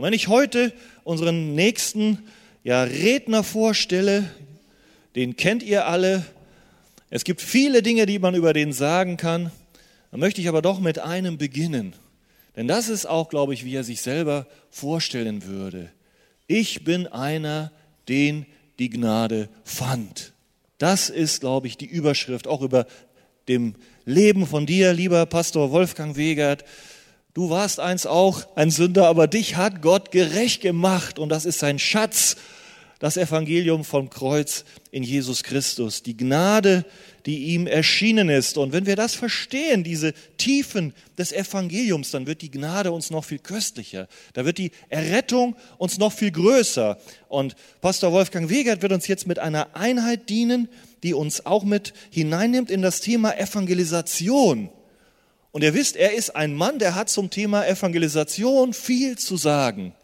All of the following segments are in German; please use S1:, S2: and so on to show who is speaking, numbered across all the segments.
S1: Und wenn ich heute unseren nächsten ja, Redner vorstelle, den kennt ihr alle. Es gibt viele Dinge, die man über den sagen kann. Dann möchte ich aber doch mit einem beginnen. Denn das ist auch, glaube ich, wie er sich selber vorstellen würde. Ich bin einer, den die Gnade fand. Das ist, glaube ich, die Überschrift auch über dem Leben von dir, lieber Pastor Wolfgang Wegert. Du warst einst auch ein Sünder, aber dich hat Gott gerecht gemacht und das ist sein Schatz das Evangelium vom Kreuz in Jesus Christus, die Gnade, die ihm erschienen ist. Und wenn wir das verstehen, diese Tiefen des Evangeliums, dann wird die Gnade uns noch viel köstlicher. Da wird die Errettung uns noch viel größer. Und Pastor Wolfgang Wegert wird uns jetzt mit einer Einheit dienen, die uns auch mit hineinnimmt in das Thema Evangelisation. Und ihr wisst, er ist ein Mann, der hat zum Thema Evangelisation viel zu sagen.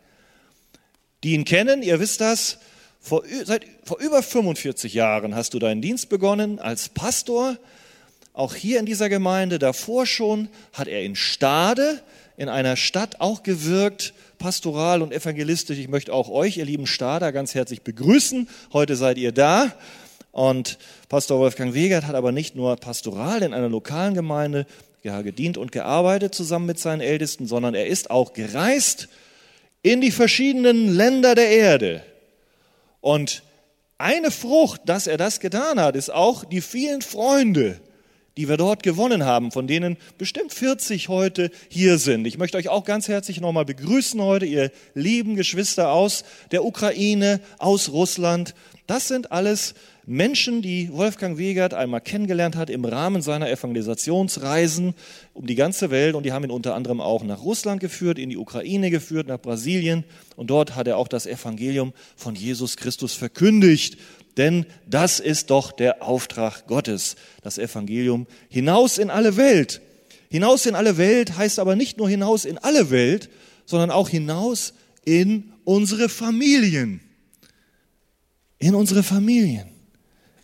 S1: Die ihn kennen, ihr wisst das, vor, seit, vor über 45 Jahren hast du deinen Dienst begonnen als Pastor, auch hier in dieser Gemeinde. Davor schon hat er in Stade, in einer Stadt auch gewirkt, pastoral und evangelistisch. Ich möchte auch euch, ihr lieben Stader, ganz herzlich begrüßen. Heute seid ihr da. Und Pastor Wolfgang Wegert hat aber nicht nur pastoral in einer lokalen Gemeinde ja, gedient und gearbeitet zusammen mit seinen Ältesten, sondern er ist auch gereist in die verschiedenen Länder der Erde und eine Frucht, dass er das getan hat, ist auch die vielen Freunde, die wir dort gewonnen haben, von denen bestimmt 40 heute hier sind. Ich möchte euch auch ganz herzlich nochmal begrüßen heute, ihr lieben Geschwister aus der Ukraine, aus Russland. Das sind alles Menschen, die Wolfgang Wegert einmal kennengelernt hat im Rahmen seiner Evangelisationsreisen um die ganze Welt. Und die haben ihn unter anderem auch nach Russland geführt, in die Ukraine geführt, nach Brasilien. Und dort hat er auch das Evangelium von Jesus Christus verkündigt. Denn das ist doch der Auftrag Gottes, das Evangelium hinaus in alle Welt. Hinaus in alle Welt heißt aber nicht nur hinaus in alle Welt, sondern auch hinaus in unsere Familien. In unsere Familien.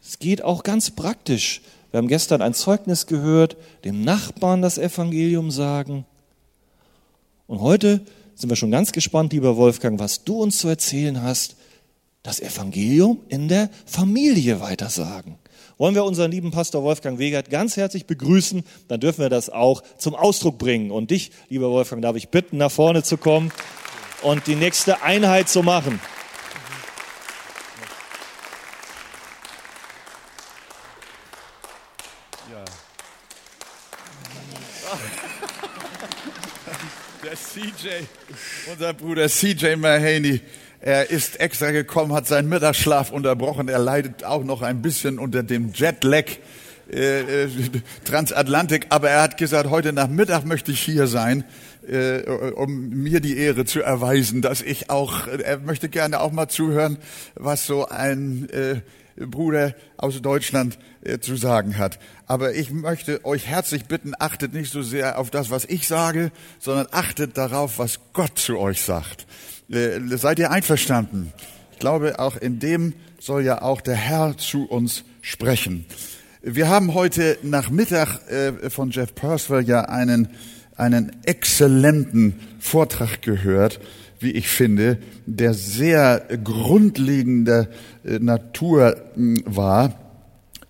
S1: Es geht auch ganz praktisch. Wir haben gestern ein Zeugnis gehört, dem Nachbarn das Evangelium sagen. Und heute sind wir schon ganz gespannt, lieber Wolfgang, was du uns zu erzählen hast, das Evangelium in der Familie weitersagen. Wollen wir unseren lieben Pastor Wolfgang Wegert ganz herzlich begrüßen, dann dürfen wir das auch zum Ausdruck bringen. Und dich, lieber Wolfgang, darf ich bitten, nach vorne zu kommen und die nächste Einheit zu machen.
S2: CJ, unser Bruder CJ Mahaney, er ist extra gekommen, hat seinen Mittagsschlaf unterbrochen. Er leidet auch noch ein bisschen unter dem Jetlag äh, äh, Transatlantik, aber er hat gesagt, heute Nachmittag möchte ich hier sein, äh, um mir die Ehre zu erweisen, dass ich auch, er möchte gerne auch mal zuhören, was so ein äh, Bruder aus Deutschland äh, zu sagen hat. Aber ich möchte euch herzlich bitten, achtet nicht so sehr auf das, was ich sage, sondern achtet darauf, was Gott zu euch sagt. Äh, seid ihr einverstanden? Ich glaube, auch in dem soll ja auch der Herr zu uns sprechen. Wir haben heute Nachmittag äh, von Jeff Purcell ja einen, einen exzellenten Vortrag gehört wie ich finde, der sehr grundlegender äh, Natur hm, war,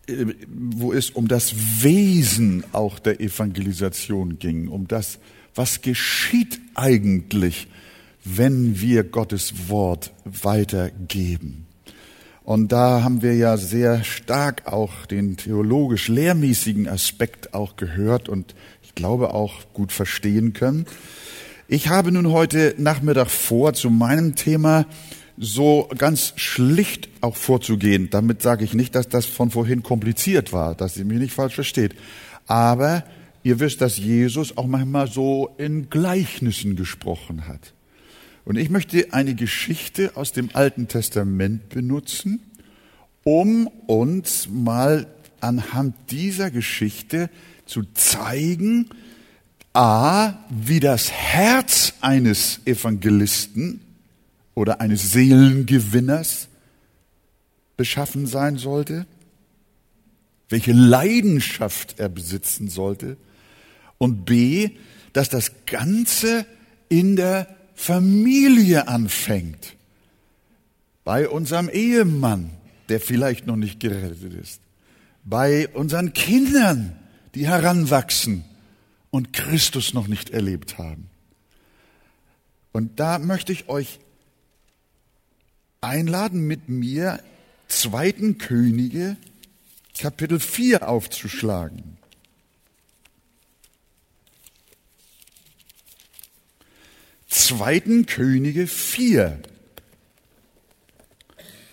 S2: äh, wo es um das Wesen auch der Evangelisation ging, um das, was geschieht eigentlich, wenn wir Gottes Wort weitergeben. Und da haben wir ja sehr stark auch den theologisch-lehrmäßigen Aspekt auch gehört und ich glaube auch gut verstehen können. Ich habe nun heute Nachmittag vor, zu meinem Thema so ganz schlicht auch vorzugehen. Damit sage ich nicht, dass das von vorhin kompliziert war, dass ihr mich nicht falsch versteht. Aber ihr wisst, dass Jesus auch manchmal so in Gleichnissen gesprochen hat. Und ich möchte eine Geschichte aus dem Alten Testament benutzen, um uns mal anhand dieser Geschichte zu zeigen, A, wie das Herz eines Evangelisten oder eines Seelengewinners beschaffen sein sollte, welche Leidenschaft er besitzen sollte und B, dass das Ganze in der Familie anfängt, bei unserem Ehemann, der vielleicht noch nicht gerettet ist, bei unseren Kindern, die heranwachsen und Christus noch nicht erlebt haben. Und da möchte ich euch einladen, mit mir zweiten Könige Kapitel 4 aufzuschlagen. Zweiten Könige 4.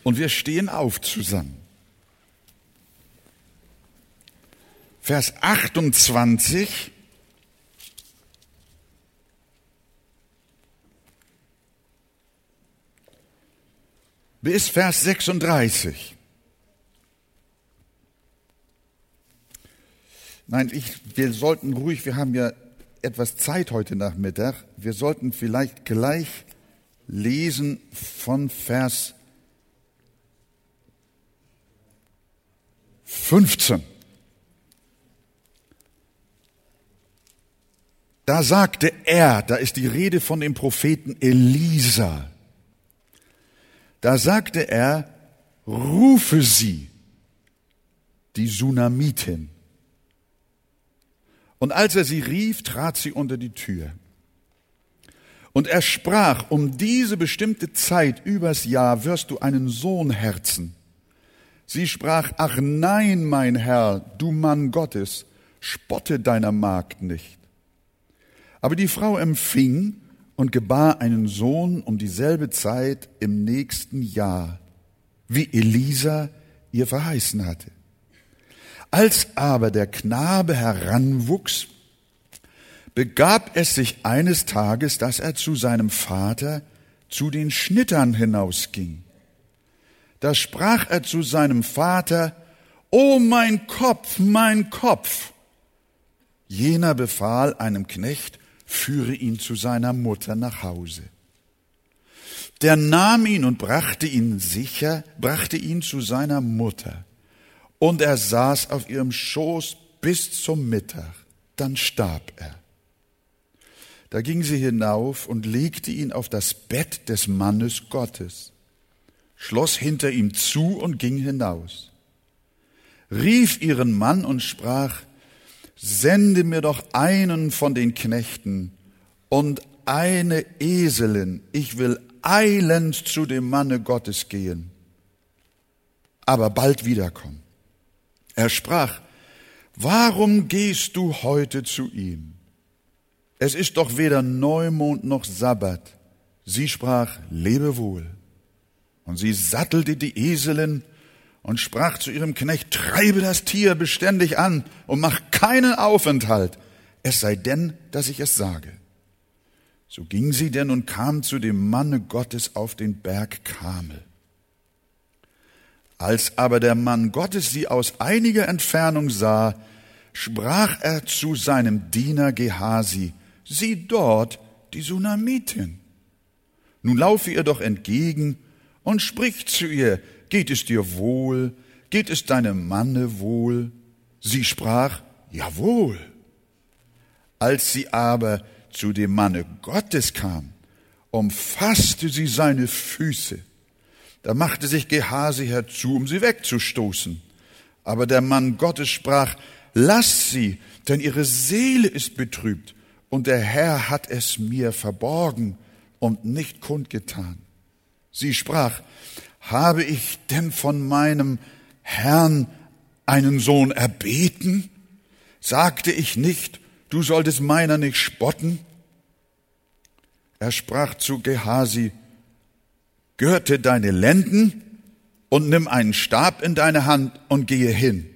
S2: Und wir stehen auf zusammen. Vers 28. bis Vers 36. Nein, ich, wir sollten ruhig, wir haben ja etwas Zeit heute Nachmittag. Wir sollten vielleicht gleich lesen von Vers 15. Da sagte er, da ist die Rede von dem Propheten Elisa. Da sagte er, rufe sie, die Sunamitin. Und als er sie rief, trat sie unter die Tür. Und er sprach, um diese bestimmte Zeit übers Jahr wirst du einen Sohn herzen. Sie sprach, ach nein, mein Herr, du Mann Gottes, spotte deiner Magd nicht. Aber die Frau empfing und gebar einen Sohn um dieselbe Zeit im nächsten Jahr, wie Elisa ihr verheißen hatte. Als aber der Knabe heranwuchs, begab es sich eines Tages, dass er zu seinem Vater zu den Schnittern hinausging. Da sprach er zu seinem Vater, O mein Kopf, mein Kopf! Jener befahl einem Knecht, führe ihn zu seiner Mutter nach Hause. Der nahm ihn und brachte ihn sicher, brachte ihn zu seiner Mutter. Und er saß auf ihrem Schoß bis zum Mittag. Dann starb er. Da ging sie hinauf und legte ihn auf das Bett des Mannes Gottes, schloss hinter ihm zu und ging hinaus, rief ihren Mann und sprach, sende mir doch einen von den Knechten und eine Eselin, ich will eilend zu dem Manne Gottes gehen, aber bald wiederkommen. Er sprach, warum gehst du heute zu ihm? Es ist doch weder Neumond noch Sabbat. Sie sprach, lebe wohl. Und sie sattelte die Eselin und sprach zu ihrem Knecht, treibe das Tier beständig an und mach keinen Aufenthalt, es sei denn, dass ich es sage. So ging sie denn und kam zu dem Manne Gottes auf den Berg Kamel. Als aber der Mann Gottes sie aus einiger Entfernung sah, sprach er zu seinem Diener Gehasi, sieh dort die Sunamitin. Nun laufe ihr doch entgegen und sprich zu ihr, geht es dir wohl, geht es deinem Manne wohl? Sie sprach, jawohl. Als sie aber zu dem Manne Gottes kam, umfasste sie seine Füße da machte sich Gehasi herzu, um sie wegzustoßen. Aber der Mann Gottes sprach, lass sie, denn ihre Seele ist betrübt und der Herr hat es mir verborgen und nicht kundgetan. Sie sprach, habe ich denn von meinem Herrn einen Sohn erbeten? Sagte ich nicht, du solltest meiner nicht spotten? Er sprach zu Gehasi, gürte deine Lenden und nimm einen Stab in deine Hand und gehe hin.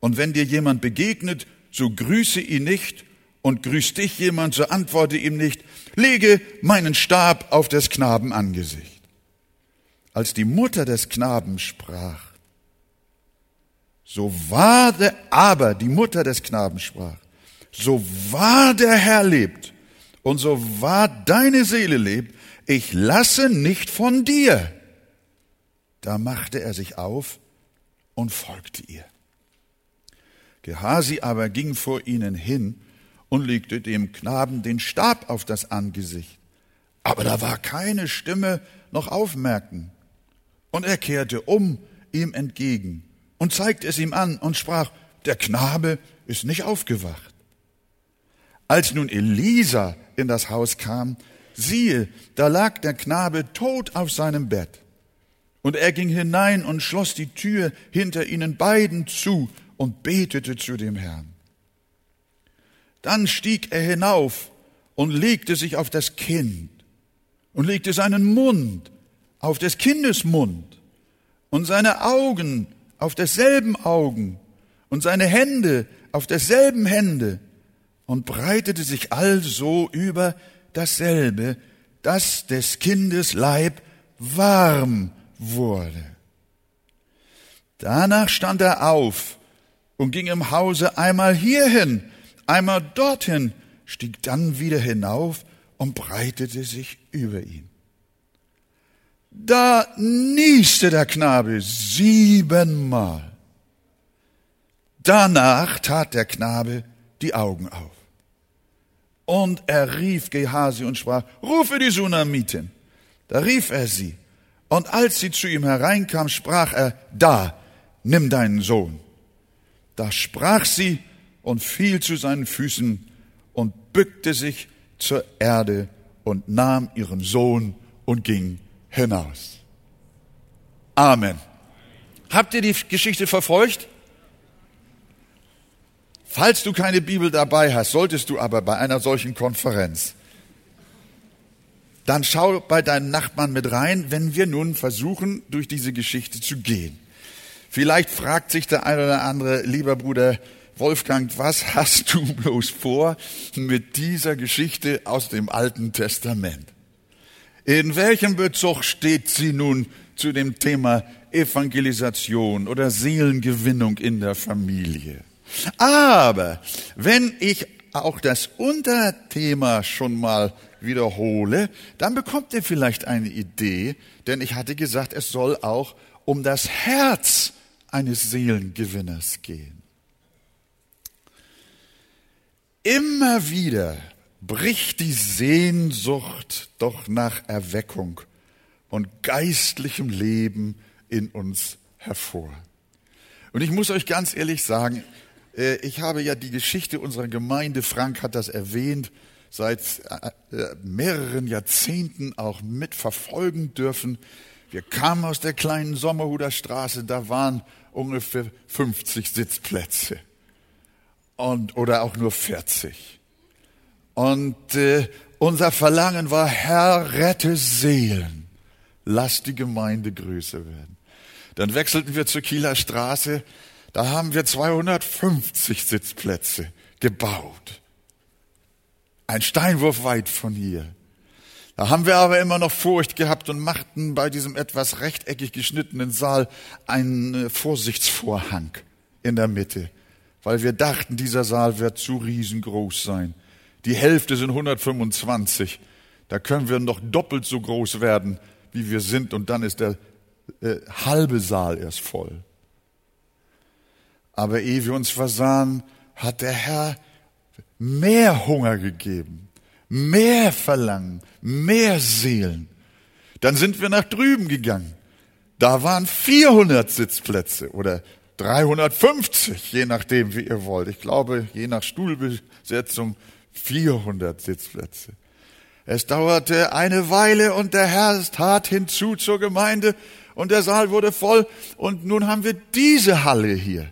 S2: Und wenn dir jemand begegnet, so grüße ihn nicht und grüßt dich jemand, so antworte ihm nicht, lege meinen Stab auf des Knaben Angesicht. Als die Mutter des Knaben sprach, so war der, aber die Mutter des Knaben sprach, so wahr der Herr lebt und so wahr deine Seele lebt, ich lasse nicht von dir. Da machte er sich auf und folgte ihr. Gehasi aber ging vor ihnen hin und legte dem Knaben den Stab auf das Angesicht. Aber da war keine Stimme noch aufmerken. Und er kehrte um ihm entgegen und zeigte es ihm an und sprach, der Knabe ist nicht aufgewacht. Als nun Elisa in das Haus kam, siehe, da lag der Knabe tot auf seinem Bett. Und er ging hinein und schloss die Tür hinter ihnen beiden zu und betete zu dem Herrn. Dann stieg er hinauf und legte sich auf das Kind und legte seinen Mund auf des Kindes Mund und seine Augen auf desselben Augen und seine Hände auf desselben Hände und breitete sich also über dasselbe, dass des Kindes Leib warm wurde. Danach stand er auf und ging im Hause einmal hierhin, einmal dorthin, stieg dann wieder hinauf und breitete sich über ihn. Da nieste der Knabe siebenmal. Danach tat der Knabe die Augen auf. Und er rief Gehasi und sprach, rufe die Sunamitin. Da rief er sie. Und als sie zu ihm hereinkam, sprach er, da, nimm deinen Sohn. Da sprach sie und fiel zu seinen Füßen und bückte sich zur Erde und nahm ihren Sohn und ging hinaus. Amen. Habt ihr die Geschichte verfolgt? Falls du keine Bibel dabei hast, solltest du aber bei einer solchen Konferenz, dann schau bei deinen Nachbarn mit rein, wenn wir nun versuchen, durch diese Geschichte zu gehen. Vielleicht fragt sich der eine oder andere, lieber Bruder Wolfgang, was hast du bloß vor mit dieser Geschichte aus dem Alten Testament? In welchem Bezug steht sie nun zu dem Thema Evangelisation oder Seelengewinnung in der Familie? Aber wenn ich auch das Unterthema schon mal wiederhole, dann bekommt ihr vielleicht eine Idee, denn ich hatte gesagt, es soll auch um das Herz eines Seelengewinners gehen. Immer wieder bricht die Sehnsucht doch nach Erweckung und geistlichem Leben in uns hervor. Und ich muss euch ganz ehrlich sagen, äh, ich habe ja die Geschichte unserer Gemeinde, Frank hat das erwähnt, seit äh, äh, mehreren Jahrzehnten auch mitverfolgen dürfen. Wir kamen aus der kleinen Sommerhuder Straße, da waren ungefähr 50 Sitzplätze und oder auch nur 40. Und äh, unser Verlangen war, Herr, rette Seelen, lass die Gemeinde größer werden. Dann wechselten wir zur Kieler Straße, da haben wir 250 Sitzplätze gebaut. Ein Steinwurf weit von hier. Da haben wir aber immer noch Furcht gehabt und machten bei diesem etwas rechteckig geschnittenen Saal einen äh, Vorsichtsvorhang in der Mitte, weil wir dachten, dieser Saal wird zu riesengroß sein. Die Hälfte sind 125. Da können wir noch doppelt so groß werden, wie wir sind, und dann ist der äh, halbe Saal erst voll. Aber ehe wir uns versahen, hat der Herr mehr Hunger gegeben, mehr Verlangen, mehr Seelen. Dann sind wir nach drüben gegangen. Da waren 400 Sitzplätze oder 350, je nachdem, wie ihr wollt. Ich glaube, je nach Stuhlbesetzung 400 Sitzplätze. Es dauerte eine Weile und der Herr tat hinzu zur Gemeinde und der Saal wurde voll und nun haben wir diese Halle hier.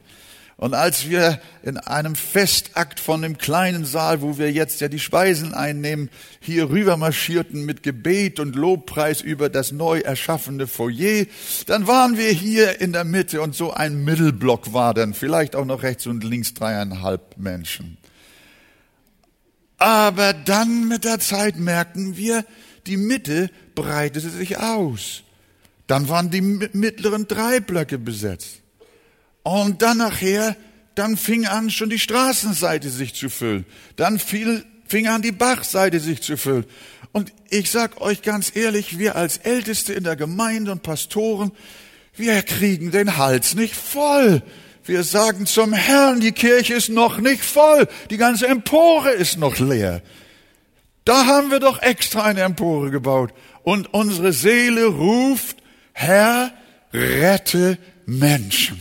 S2: Und als wir in einem Festakt von dem kleinen Saal, wo wir jetzt ja die Speisen einnehmen, hier rüber marschierten mit Gebet und Lobpreis über das neu erschaffene Foyer, dann waren wir hier in der Mitte und so ein Mittelblock war dann, vielleicht auch noch rechts und links dreieinhalb Menschen. Aber dann mit der Zeit merkten wir, die Mitte breitete sich aus. Dann waren die mittleren drei Blöcke besetzt. Und dann nachher, dann fing an, schon die Straßenseite sich zu füllen. Dann fiel, fing an, die Bachseite sich zu füllen. Und ich sag euch ganz ehrlich, wir als Älteste in der Gemeinde und Pastoren, wir kriegen den Hals nicht voll. Wir sagen zum Herrn, die Kirche ist noch nicht voll, die ganze Empore ist noch leer. Da haben wir doch extra eine Empore gebaut. Und unsere Seele ruft, Herr, rette Menschen.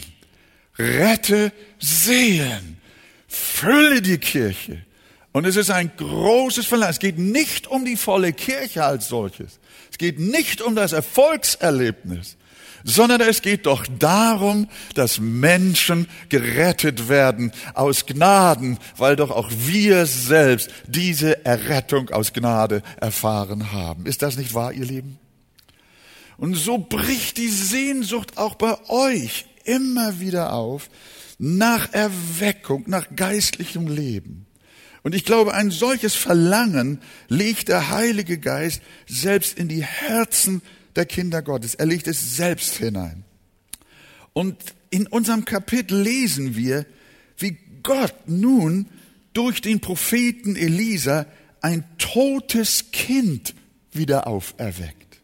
S2: Rette Seelen. Fülle die Kirche. Und es ist ein großes Verlangen. Es geht nicht um die volle Kirche als solches. Es geht nicht um das Erfolgserlebnis sondern es geht doch darum, dass Menschen gerettet werden aus Gnaden, weil doch auch wir selbst diese Errettung aus Gnade erfahren haben. Ist das nicht wahr, ihr Lieben? Und so bricht die Sehnsucht auch bei euch immer wieder auf nach Erweckung, nach geistlichem Leben. Und ich glaube, ein solches Verlangen legt der Heilige Geist selbst in die Herzen der Kinder Gottes. Er legt es selbst hinein. Und in unserem Kapitel lesen wir, wie Gott nun durch den Propheten Elisa ein totes Kind wieder auferweckt.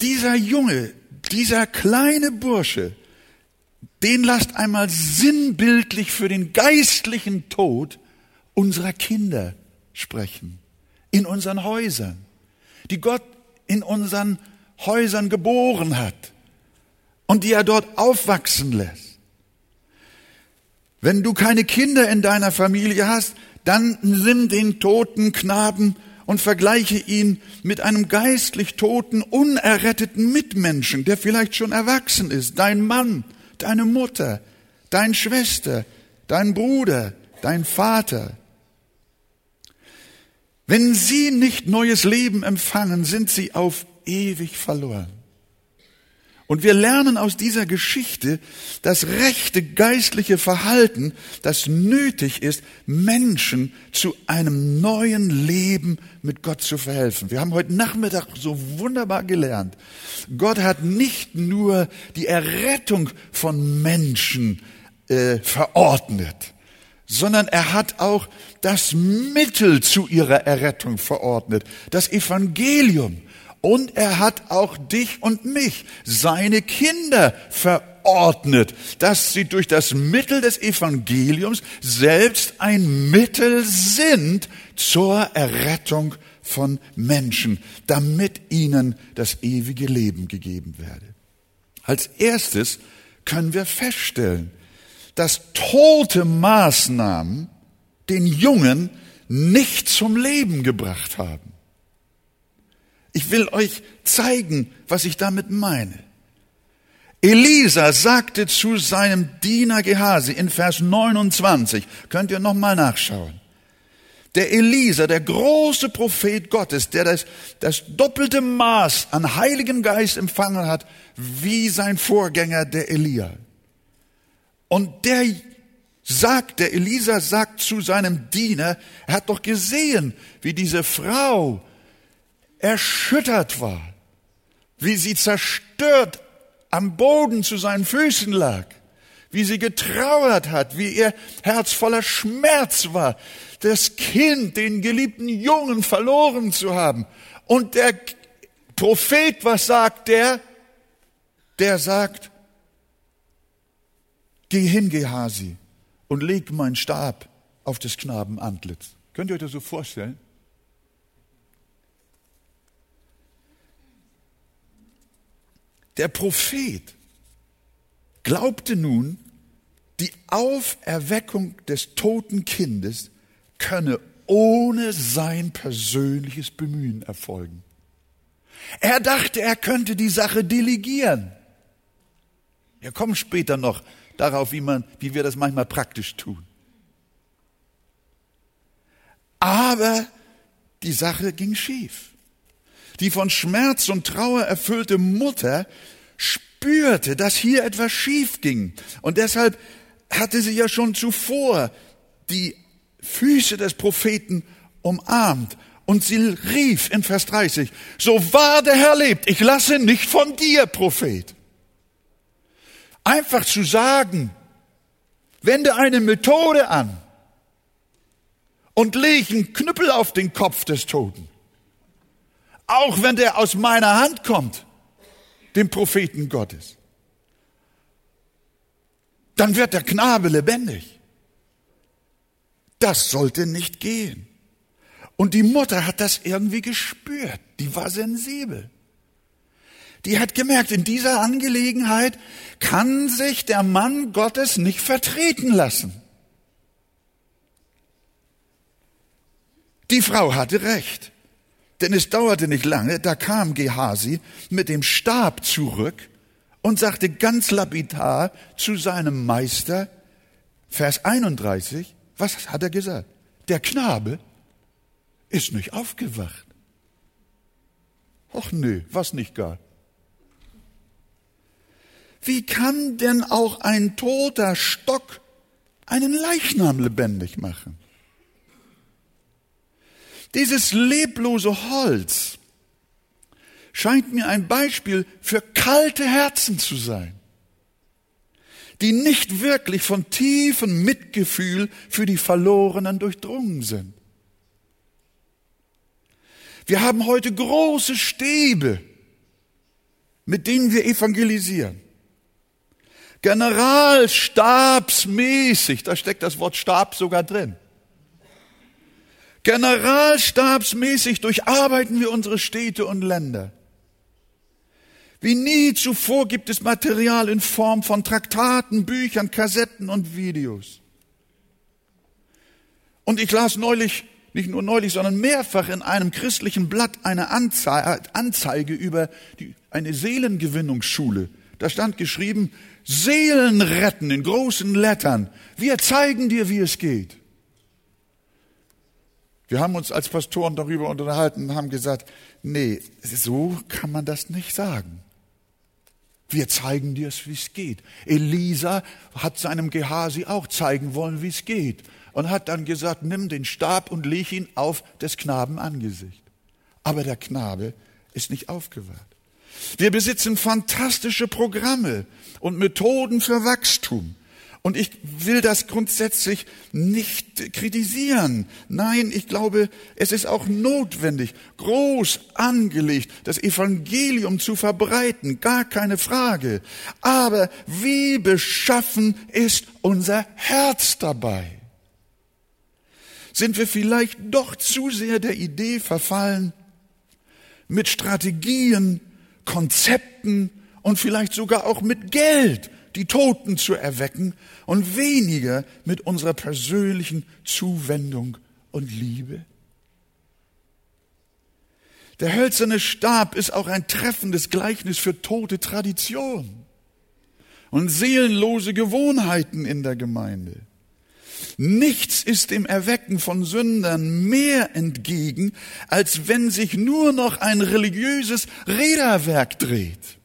S2: Dieser Junge, dieser kleine Bursche, den lasst einmal sinnbildlich für den geistlichen Tod unserer Kinder sprechen, in unseren Häusern die Gott in unseren Häusern geboren hat und die er dort aufwachsen lässt. Wenn du keine Kinder in deiner Familie hast, dann nimm den toten Knaben und vergleiche ihn mit einem geistlich toten, unerretteten Mitmenschen, der vielleicht schon erwachsen ist. Dein Mann, deine Mutter, deine Schwester, dein Bruder, dein Vater, wenn sie nicht neues Leben empfangen, sind sie auf ewig verloren. Und wir lernen aus dieser Geschichte das rechte geistliche Verhalten, das nötig ist, Menschen zu einem neuen Leben mit Gott zu verhelfen. Wir haben heute Nachmittag so wunderbar gelernt. Gott hat nicht nur die Errettung von Menschen äh, verordnet, sondern er hat auch das Mittel zu ihrer Errettung verordnet, das Evangelium. Und er hat auch dich und mich, seine Kinder, verordnet, dass sie durch das Mittel des Evangeliums selbst ein Mittel sind zur Errettung von Menschen, damit ihnen das ewige Leben gegeben werde. Als erstes können wir feststellen, dass tote Maßnahmen den Jungen nicht zum Leben gebracht haben. Ich will euch zeigen, was ich damit meine. Elisa sagte zu seinem Diener Gehasi in Vers 29, könnt ihr nochmal nachschauen. Der Elisa, der große Prophet Gottes, der das, das doppelte Maß an Heiligen Geist empfangen hat, wie sein Vorgänger, der Elia. Und der sagt, der Elisa sagt zu seinem Diener, er hat doch gesehen, wie diese Frau erschüttert war, wie sie zerstört am Boden zu seinen Füßen lag, wie sie getrauert hat, wie ihr Herz voller Schmerz war, das Kind, den geliebten Jungen verloren zu haben. Und der Prophet, was sagt der? Der sagt, Geh hin, Gehasi, und leg meinen Stab auf des Knaben Antlitz. Könnt ihr euch das so vorstellen? Der Prophet glaubte nun, die Auferweckung des toten Kindes könne ohne sein persönliches Bemühen erfolgen. Er dachte, er könnte die Sache delegieren. Wir kommen später noch darauf, wie, man, wie wir das manchmal praktisch tun. Aber die Sache ging schief. Die von Schmerz und Trauer erfüllte Mutter spürte, dass hier etwas schief ging. Und deshalb hatte sie ja schon zuvor die Füße des Propheten umarmt. Und sie rief in Vers 30, so wahr der Herr lebt, ich lasse nicht von dir, Prophet. Einfach zu sagen, wende eine Methode an und lege einen Knüppel auf den Kopf des Toten. Auch wenn der aus meiner Hand kommt, dem Propheten Gottes. Dann wird der Knabe lebendig. Das sollte nicht gehen. Und die Mutter hat das irgendwie gespürt. Die war sensibel. Die hat gemerkt, in dieser Angelegenheit kann sich der Mann Gottes nicht vertreten lassen. Die Frau hatte recht, denn es dauerte nicht lange, da kam Gehasi mit dem Stab zurück und sagte ganz lapidar zu seinem Meister, Vers 31, was hat er gesagt? Der Knabe ist nicht aufgewacht. Ach nö, was nicht gar. Wie kann denn auch ein toter Stock einen Leichnam lebendig machen? Dieses leblose Holz scheint mir ein Beispiel für kalte Herzen zu sein, die nicht wirklich von tiefem Mitgefühl für die Verlorenen durchdrungen sind. Wir haben heute große Stäbe, mit denen wir evangelisieren. Generalstabsmäßig, da steckt das Wort Stab sogar drin. Generalstabsmäßig durcharbeiten wir unsere Städte und Länder. Wie nie zuvor gibt es Material in Form von Traktaten, Büchern, Kassetten und Videos. Und ich las neulich, nicht nur neulich, sondern mehrfach in einem christlichen Blatt eine Anzeige über die, eine Seelengewinnungsschule. Da stand geschrieben, Seelen retten in großen Lettern. Wir zeigen dir, wie es geht. Wir haben uns als Pastoren darüber unterhalten und haben gesagt, nee, so kann man das nicht sagen. Wir zeigen dir, wie es geht. Elisa hat seinem Gehasi auch zeigen wollen, wie es geht. Und hat dann gesagt, nimm den Stab und leg ihn auf des Knaben Angesicht. Aber der Knabe ist nicht aufgewacht. Wir besitzen fantastische Programme und Methoden für Wachstum. Und ich will das grundsätzlich nicht kritisieren. Nein, ich glaube, es ist auch notwendig, groß angelegt, das Evangelium zu verbreiten, gar keine Frage. Aber wie beschaffen ist unser Herz dabei? Sind wir vielleicht doch zu sehr der Idee verfallen, mit Strategien, Konzepten und vielleicht sogar auch mit Geld die Toten zu erwecken und weniger mit unserer persönlichen Zuwendung und Liebe? Der hölzerne Stab ist auch ein treffendes Gleichnis für tote Tradition und seelenlose Gewohnheiten in der Gemeinde. Nichts ist dem Erwecken von Sündern mehr entgegen, als wenn sich nur noch ein religiöses Räderwerk dreht.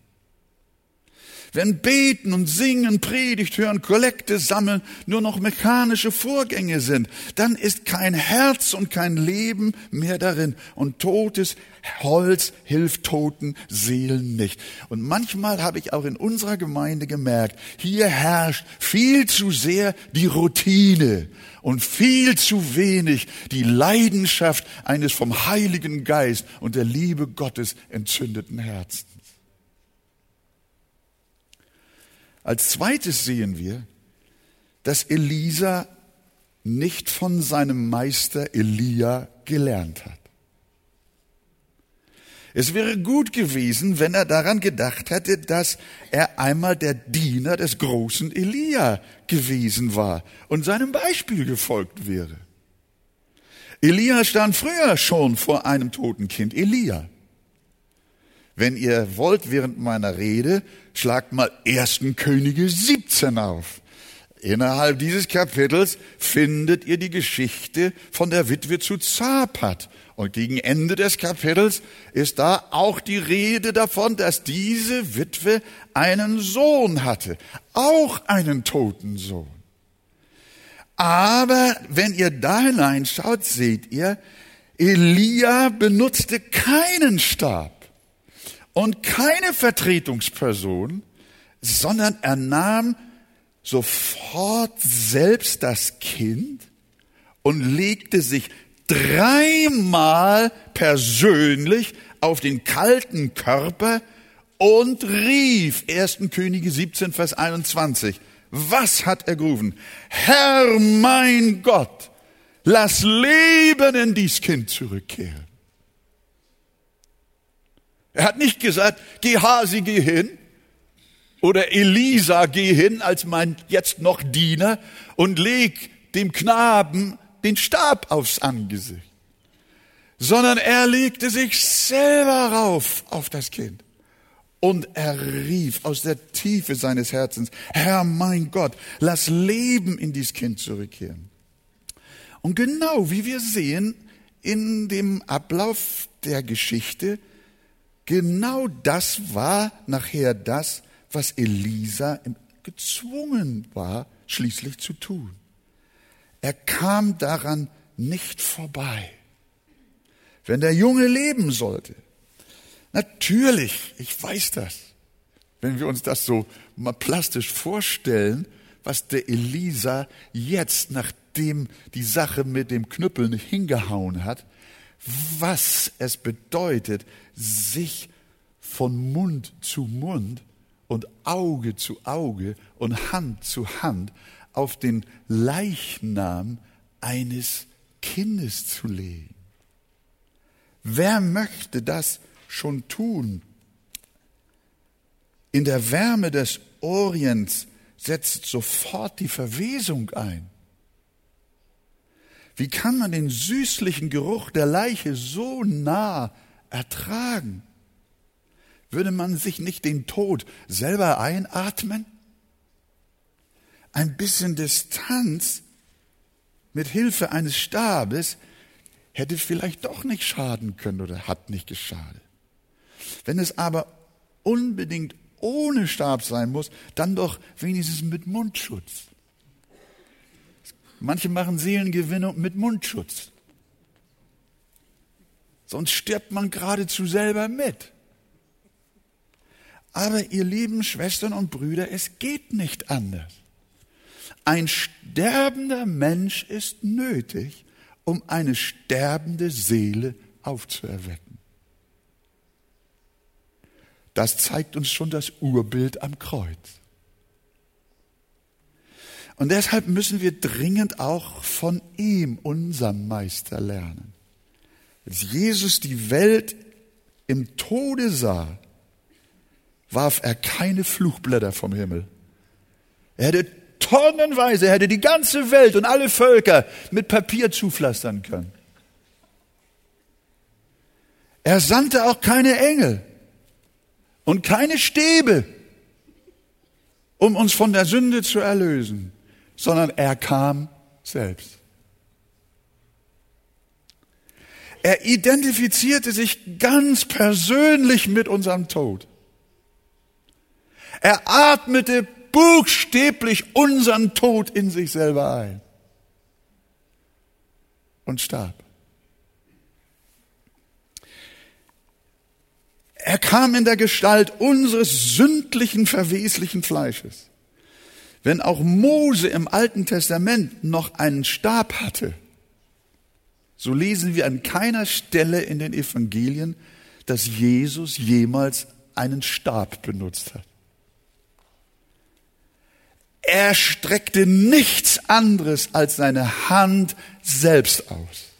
S2: Wenn Beten und Singen, Predigt hören, Kollekte sammeln nur noch mechanische Vorgänge sind, dann ist kein Herz und kein Leben mehr darin. Und totes Holz hilft toten Seelen nicht. Und manchmal habe ich auch in unserer Gemeinde gemerkt, hier herrscht viel zu sehr die Routine und viel zu wenig die Leidenschaft eines vom Heiligen Geist und der Liebe Gottes entzündeten Herzens. Als zweites sehen wir, dass Elisa nicht von seinem Meister Elia gelernt hat. Es wäre gut gewesen, wenn er daran gedacht hätte, dass er einmal der Diener des großen Elia gewesen war und seinem Beispiel gefolgt wäre. Elia stand früher schon vor einem toten Kind, Elia. Wenn ihr wollt, während meiner Rede, schlagt mal 1. Könige 17 auf. Innerhalb dieses Kapitels findet ihr die Geschichte von der Witwe zu Zapat. Und gegen Ende des Kapitels ist da auch die Rede davon, dass diese Witwe einen Sohn hatte. Auch einen toten Sohn. Aber wenn ihr da hineinschaut, seht ihr, Elia benutzte keinen Stab und keine Vertretungsperson, sondern er nahm sofort selbst das Kind und legte sich dreimal persönlich auf den kalten Körper und rief 1. Könige 17, Vers 21. Was hat er gerufen? Herr mein Gott, lass Leben in dies Kind zurückkehren. Er hat nicht gesagt, geh Hasi, geh hin. Oder Elisa, geh hin als mein jetzt noch Diener und leg dem Knaben den Stab aufs Angesicht. Sondern er legte sich selber rauf auf das Kind. Und er rief aus der Tiefe seines Herzens, Herr mein Gott, lass Leben in dies Kind zurückkehren. Und genau wie wir sehen in dem Ablauf der Geschichte, genau das war nachher das, was Elisa gezwungen war, schließlich zu tun. Er kam daran nicht vorbei. Wenn der Junge leben sollte, natürlich, ich weiß das, wenn wir uns das so mal plastisch vorstellen, was der Elisa jetzt, nachdem die Sache mit dem Knüppeln hingehauen hat, was es bedeutet, sich von Mund zu Mund und Auge zu Auge und Hand zu Hand auf den Leichnam eines Kindes zu legen. Wer möchte das schon tun? In der Wärme des Orients setzt sofort die Verwesung ein. Wie kann man den süßlichen Geruch der Leiche so nah ertragen? Würde man sich nicht den Tod selber einatmen? Ein bisschen Distanz mit Hilfe eines Stabes hätte vielleicht doch nicht schaden können oder hat nicht geschadet. Wenn es aber unbedingt ohne Stab sein muss, dann doch wenigstens mit Mundschutz. Manche machen Seelengewinnung mit Mundschutz. Sonst stirbt man geradezu selber mit. Aber ihr lieben Schwestern und Brüder, es geht nicht anders. Ein sterbender Mensch ist nötig, um eine sterbende Seele aufzuerwecken. Das zeigt uns schon das Urbild am Kreuz. Und deshalb müssen wir dringend auch von ihm, unserem Meister, lernen. Als Jesus die Welt im Tode sah, warf er keine Fluchblätter vom Himmel. Er hätte tonnenweise, er hätte die ganze Welt und alle Völker mit Papier zupflastern können. Er sandte auch keine Engel und keine Stäbe, um uns von der Sünde zu erlösen, sondern er kam selbst. Er identifizierte sich ganz persönlich mit unserem Tod. Er atmete buchstäblich unseren Tod in sich selber ein und starb. Er kam in der Gestalt unseres sündlichen, verweslichen Fleisches. Wenn auch Mose im Alten Testament noch einen Stab hatte, so lesen wir an keiner Stelle in den Evangelien, dass Jesus jemals einen Stab benutzt hat. Er streckte nichts anderes als seine Hand selbst aus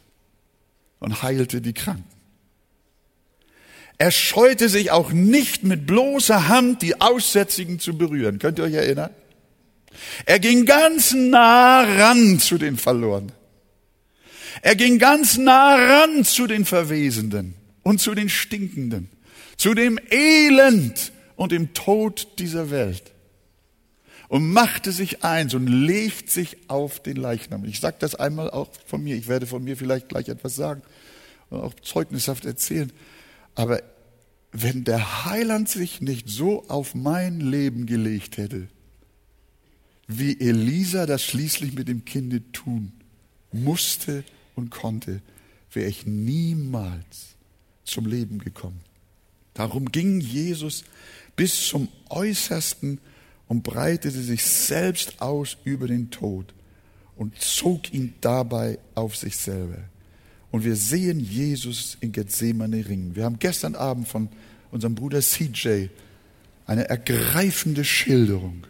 S2: und heilte die Kranken. Er scheute sich auch nicht mit bloßer Hand die Aussätzigen zu berühren. Könnt ihr euch erinnern? Er ging ganz nah ran zu den Verlorenen. Er ging ganz nah ran zu den Verwesenden und zu den Stinkenden, zu dem Elend und dem Tod dieser Welt und machte sich eins und legt sich auf den Leichnam. Ich sage das einmal auch von mir. Ich werde von mir vielleicht gleich etwas sagen und auch zeugnishaft erzählen. Aber wenn der Heiland sich nicht so auf mein Leben gelegt hätte, wie Elisa das schließlich mit dem Kinde tun musste und konnte, wäre ich niemals zum Leben gekommen. Darum ging Jesus bis zum äußersten und breitete sich selbst aus über den Tod und zog ihn dabei auf sich selber. Und wir sehen Jesus in Gethsemane ringen. Wir haben gestern Abend von unserem Bruder CJ eine ergreifende Schilderung,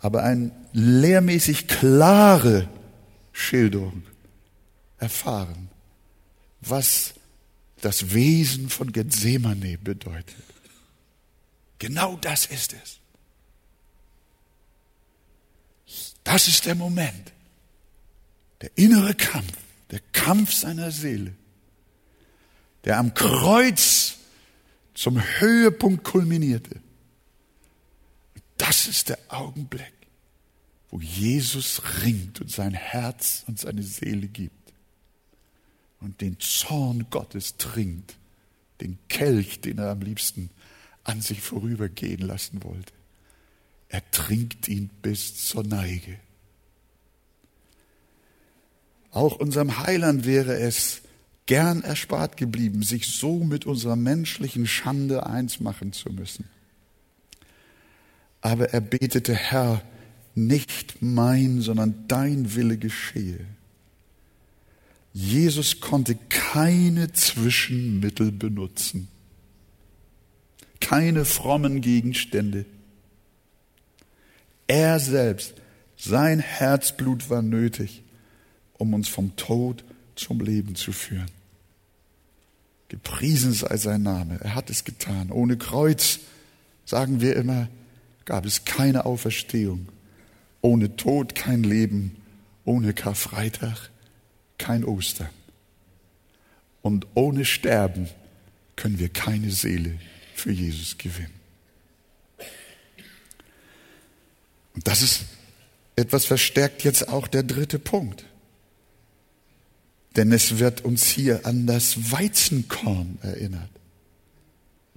S2: aber eine lehrmäßig klare Schilderung erfahren, was das Wesen von Gethsemane bedeutet. Genau das ist es. Das ist der Moment, der innere Kampf, der Kampf seiner Seele, der am Kreuz zum Höhepunkt kulminierte. Das ist der Augenblick, wo Jesus ringt und sein Herz und seine Seele gibt und den Zorn Gottes trinkt, den Kelch, den er am liebsten an sich vorübergehen lassen wollte. Er trinkt ihn bis zur Neige. Auch unserem Heiland wäre es gern erspart geblieben, sich so mit unserer menschlichen Schande eins machen zu müssen. Aber er betete, Herr, nicht mein, sondern dein Wille geschehe. Jesus konnte keine Zwischenmittel benutzen, keine frommen Gegenstände. Er selbst, sein Herzblut war nötig, um uns vom Tod zum Leben zu führen. Gepriesen sei sein Name. Er hat es getan. Ohne Kreuz, sagen wir immer, gab es keine Auferstehung. Ohne Tod kein Leben. Ohne Karfreitag kein Ostern. Und ohne Sterben können wir keine Seele für Jesus gewinnen. Und das ist etwas verstärkt jetzt auch der dritte Punkt. Denn es wird uns hier an das Weizenkorn erinnert,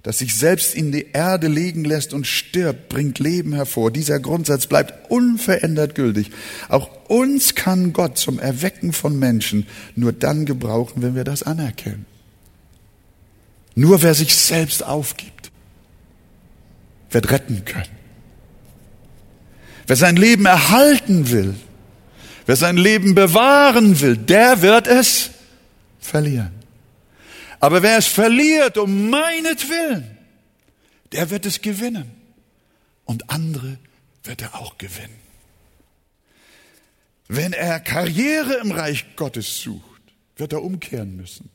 S2: das sich selbst in die Erde legen lässt und stirbt, bringt Leben hervor. Dieser Grundsatz bleibt unverändert gültig. Auch uns kann Gott zum Erwecken von Menschen nur dann gebrauchen, wenn wir das anerkennen. Nur wer sich selbst aufgibt, wird retten können. Wer sein Leben erhalten will, Wer sein Leben bewahren will, der wird es verlieren. Aber wer es verliert um meinetwillen, der wird es gewinnen. Und andere wird er auch gewinnen. Wenn er Karriere im Reich Gottes sucht, wird er umkehren müssen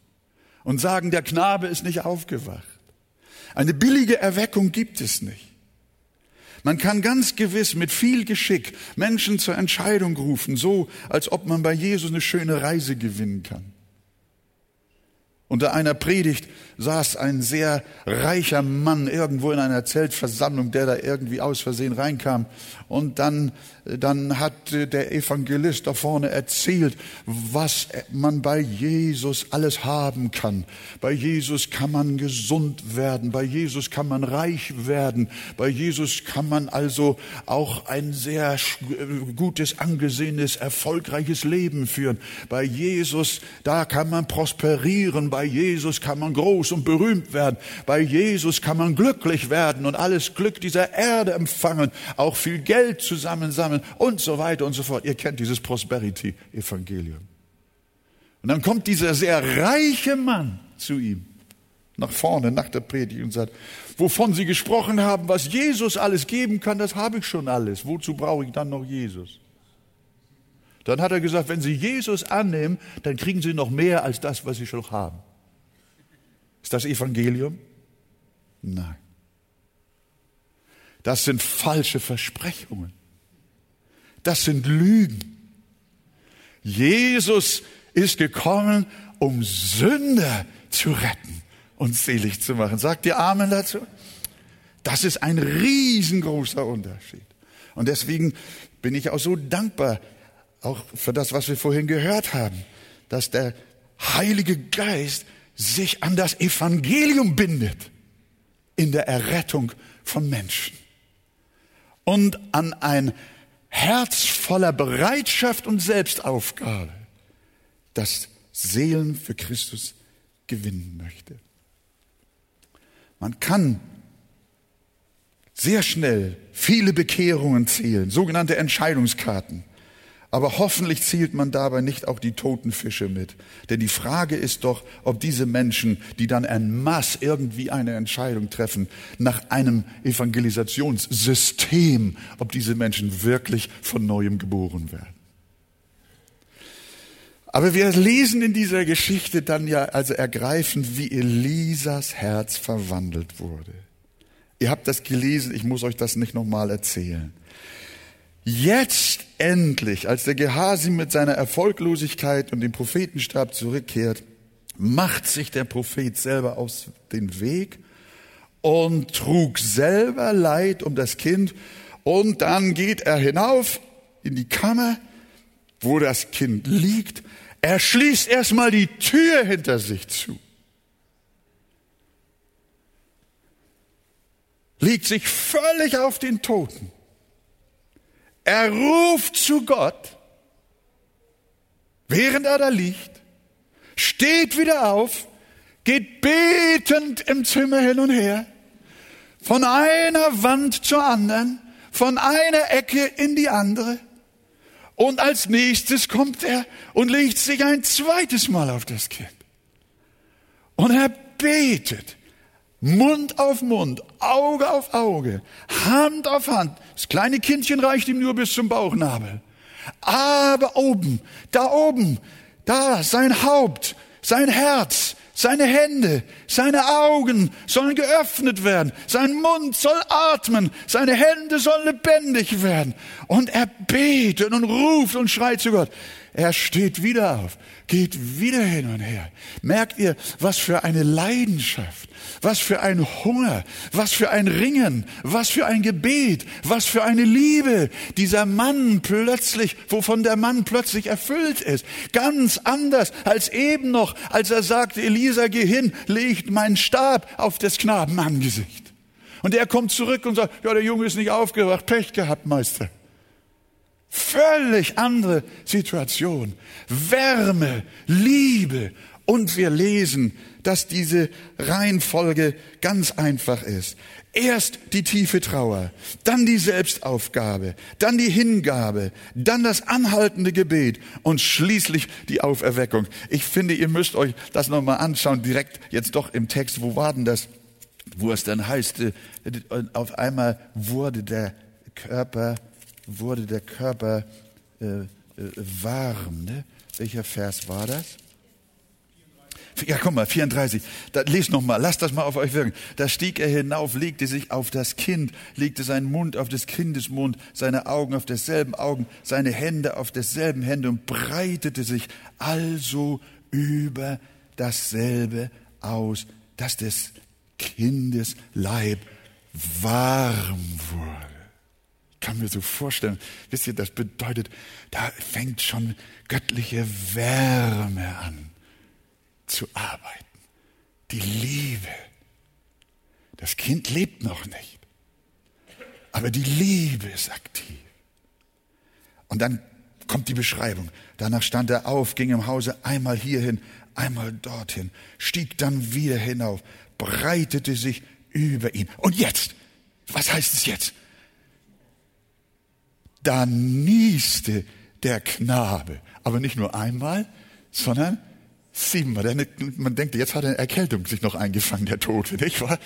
S2: und sagen, der Knabe ist nicht aufgewacht. Eine billige Erweckung gibt es nicht. Man kann ganz gewiss mit viel Geschick Menschen zur Entscheidung rufen, so als ob man bei Jesus eine schöne Reise gewinnen kann. Unter einer Predigt saß ein sehr reicher Mann irgendwo in einer Zeltversammlung, der da irgendwie aus Versehen reinkam. Und dann, dann hat der Evangelist da vorne erzählt, was man bei Jesus alles haben kann. Bei Jesus kann man gesund werden. Bei Jesus kann man reich werden. Bei Jesus kann man also auch ein sehr gutes, angesehenes, erfolgreiches Leben führen. Bei Jesus, da kann man prosperieren. Bei bei Jesus kann man groß und berühmt werden. Bei Jesus kann man glücklich werden und alles Glück dieser Erde empfangen, auch viel Geld zusammensammeln und so weiter und so fort. Ihr kennt dieses Prosperity-Evangelium. Und dann kommt dieser sehr reiche Mann zu ihm nach vorne nach der Predigt und sagt, wovon Sie gesprochen haben, was Jesus alles geben kann, das habe ich schon alles. Wozu brauche ich dann noch Jesus? Dann hat er gesagt, wenn Sie Jesus annehmen, dann kriegen Sie noch mehr als das, was Sie schon haben. Ist das Evangelium? Nein. Das sind falsche Versprechungen. Das sind Lügen. Jesus ist gekommen, um Sünder zu retten und selig zu machen. Sagt ihr Amen dazu? Das ist ein riesengroßer Unterschied. Und deswegen bin ich auch so dankbar, auch für das, was wir vorhin gehört haben, dass der Heilige Geist sich an das Evangelium bindet in der Errettung von Menschen und an ein Herz voller Bereitschaft und Selbstaufgabe, das Seelen für Christus gewinnen möchte. Man kann sehr schnell viele Bekehrungen zählen, sogenannte Entscheidungskarten. Aber hoffentlich zielt man dabei nicht auch die toten Fische mit. Denn die Frage ist doch, ob diese Menschen, die dann en masse irgendwie eine Entscheidung treffen, nach einem Aber wir lesen in dieser Geschichte dann ja also ergreifend, wie Elisas Herz verwandelt wurde. Ihr habt das gelesen, ich muss euch das nicht nochmal erzählen. Jetzt endlich, als der Gehasi mit seiner Erfolglosigkeit und dem Prophetenstab zurückkehrt, macht sich der Prophet selber aus den Weg und trug selber Leid um das Kind und dann geht er hinauf in die Kammer, wo das Kind liegt er schließt erstmal die Tür hinter sich zu. Liegt sich völlig auf den Toten. Er ruft zu Gott, während er da liegt, steht wieder auf, geht betend im Zimmer hin und her, von einer Wand zur anderen, von einer Ecke in die andere und als nächstes kommt er und legt sich ein zweites Mal auf das Kind. Und er betet. Mund auf Mund, Auge auf Auge, Hand auf Hand. Das kleine Kindchen reicht ihm nur bis zum Bauchnabel. Aber oben, da oben, da sein Haupt, sein Herz, seine Hände, seine Augen sollen geöffnet werden. Sein Mund soll atmen. Seine Hände sollen lebendig werden. Und er betet und ruft und schreit zu Gott. Er steht wieder auf, geht wieder hin und her. Merkt ihr, was für eine Leidenschaft, was für ein Hunger, was für ein Ringen, was für ein Gebet, was für eine Liebe dieser Mann plötzlich, wovon der Mann plötzlich erfüllt ist. Ganz anders als eben noch, als er sagte, Elisa, geh hin, legt meinen Stab auf des Knaben Angesicht. Und er kommt zurück und sagt, ja, der Junge ist nicht aufgewacht, Pech gehabt, Meister. Völlig andere Situation. Wärme, Liebe. Und wir lesen, dass diese Reihenfolge ganz einfach ist. Erst die tiefe Trauer, dann die Selbstaufgabe, dann die Hingabe, dann das anhaltende Gebet und schließlich die Auferweckung. Ich finde, ihr müsst euch das nochmal anschauen, direkt jetzt doch im Text. Wo war denn das? Wo es dann heißt, äh, auf einmal wurde der Körper wurde der Körper äh, äh, warm. Ne? Welcher Vers war das? Ja, guck mal, 34. Da, les noch mal, lasst das mal auf euch wirken. Da stieg er hinauf, legte sich auf das Kind, legte seinen Mund auf des Kindes Mund, seine Augen auf derselben Augen, seine Hände auf derselben Hände und breitete sich also über dasselbe aus, dass des Kindes Leib warm wurde kann mir so vorstellen, wisst ihr, das bedeutet, da fängt schon göttliche Wärme an zu arbeiten. Die Liebe. Das Kind lebt noch nicht, aber die Liebe ist aktiv. Und dann kommt die Beschreibung. Danach stand er auf, ging im Hause einmal hierhin, einmal dorthin, stieg dann wieder hinauf, breitete sich über ihn. Und jetzt, was heißt es jetzt? Da nieste der Knabe. Aber nicht nur einmal, sondern siebenmal. Man denkt, jetzt hat er eine Erkältung sich noch eingefangen, der Tote, nicht wahr?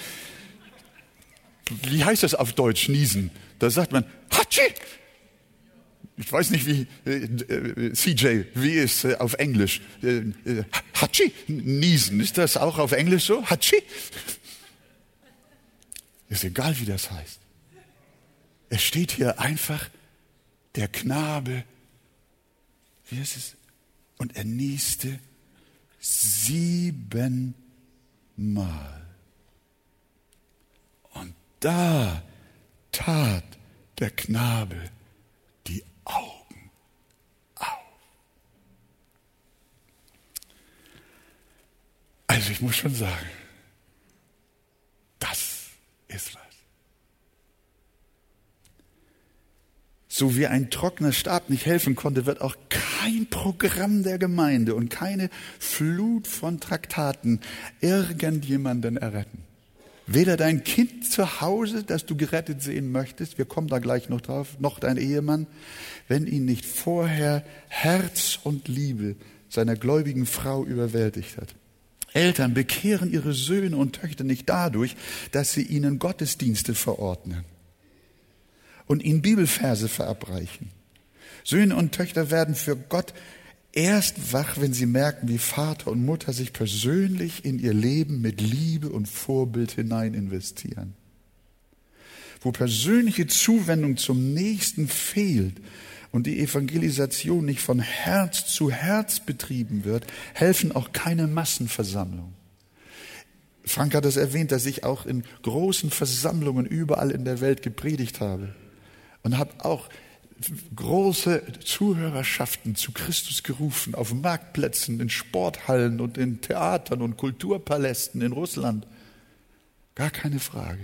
S2: Wie heißt das auf Deutsch, niesen? Da sagt man, Hatschi! Ich weiß nicht, wie, äh, äh CJ, wie ist äh, auf Englisch? Äh, äh, Hatschi, niesen. Ist das auch auf Englisch so? Hatschi? Ist egal, wie das heißt. Es steht hier einfach der Knabe, wie ist es? Und er nieste siebenmal. Und da tat der Knabe die Augen auf. Also ich muss schon sagen, das ist was. So wie ein trockener Stab nicht helfen konnte, wird auch kein Programm der Gemeinde und keine Flut von Traktaten irgendjemanden erretten. Weder dein Kind zu Hause, das du gerettet sehen möchtest, wir kommen da gleich noch drauf, noch dein Ehemann, wenn ihn nicht vorher Herz und Liebe seiner gläubigen Frau überwältigt hat. Eltern bekehren ihre Söhne und Töchter nicht dadurch, dass sie ihnen Gottesdienste verordnen und ihnen Bibelverse verabreichen. Söhne und Töchter werden für Gott erst wach, wenn sie merken, wie Vater und Mutter sich persönlich in ihr Leben mit Liebe und Vorbild hinein investieren. Wo persönliche Zuwendung zum Nächsten fehlt und die Evangelisation nicht von Herz zu Herz betrieben wird, helfen auch keine Massenversammlungen. Frank hat es erwähnt, dass ich auch in großen Versammlungen überall in der Welt gepredigt habe und habe auch große Zuhörerschaften zu Christus gerufen, auf Marktplätzen, in Sporthallen und in Theatern und Kulturpalästen in Russland. Gar keine Frage.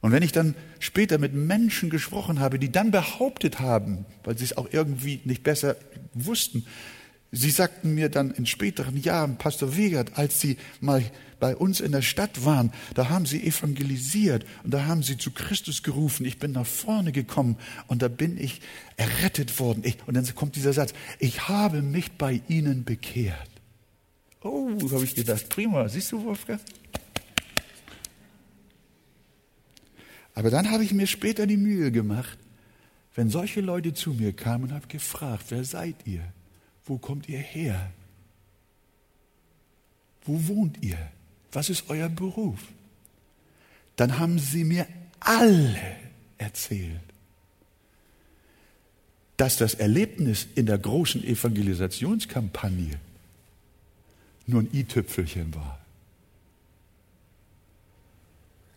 S2: Und wenn ich dann später mit Menschen gesprochen habe, die dann behauptet haben, weil sie es auch irgendwie nicht besser wussten, Sie sagten mir dann in späteren Jahren, Pastor Wegert, als Sie mal bei uns in der Stadt waren, da haben Sie evangelisiert und da haben Sie zu Christus gerufen. Ich bin nach vorne gekommen und da bin ich errettet worden. Ich, und dann kommt dieser Satz, ich habe mich bei Ihnen bekehrt. Oh, habe ich gedacht, prima. Siehst du, Wolfgang? Aber dann habe ich mir später die Mühe gemacht, wenn solche Leute zu mir kamen und habe gefragt, wer seid ihr? Wo kommt ihr her? Wo wohnt ihr? Was ist euer Beruf? Dann haben sie mir alle erzählt, dass das Erlebnis in der großen Evangelisationskampagne nur ein i-Tüpfelchen war,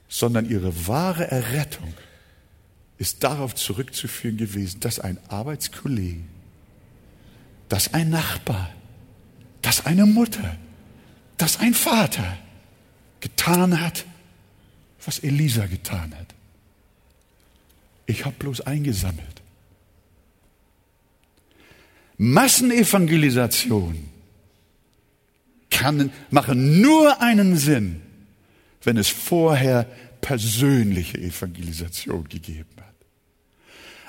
S2: sondern ihre wahre Errettung ist darauf zurückzuführen gewesen, dass ein Arbeitskollege dass ein Nachbar, dass eine Mutter, dass ein Vater getan hat, was Elisa getan hat. Ich habe bloß eingesammelt. Massenevangelisation kann, machen nur einen Sinn, wenn es vorher persönliche Evangelisation gegeben hat.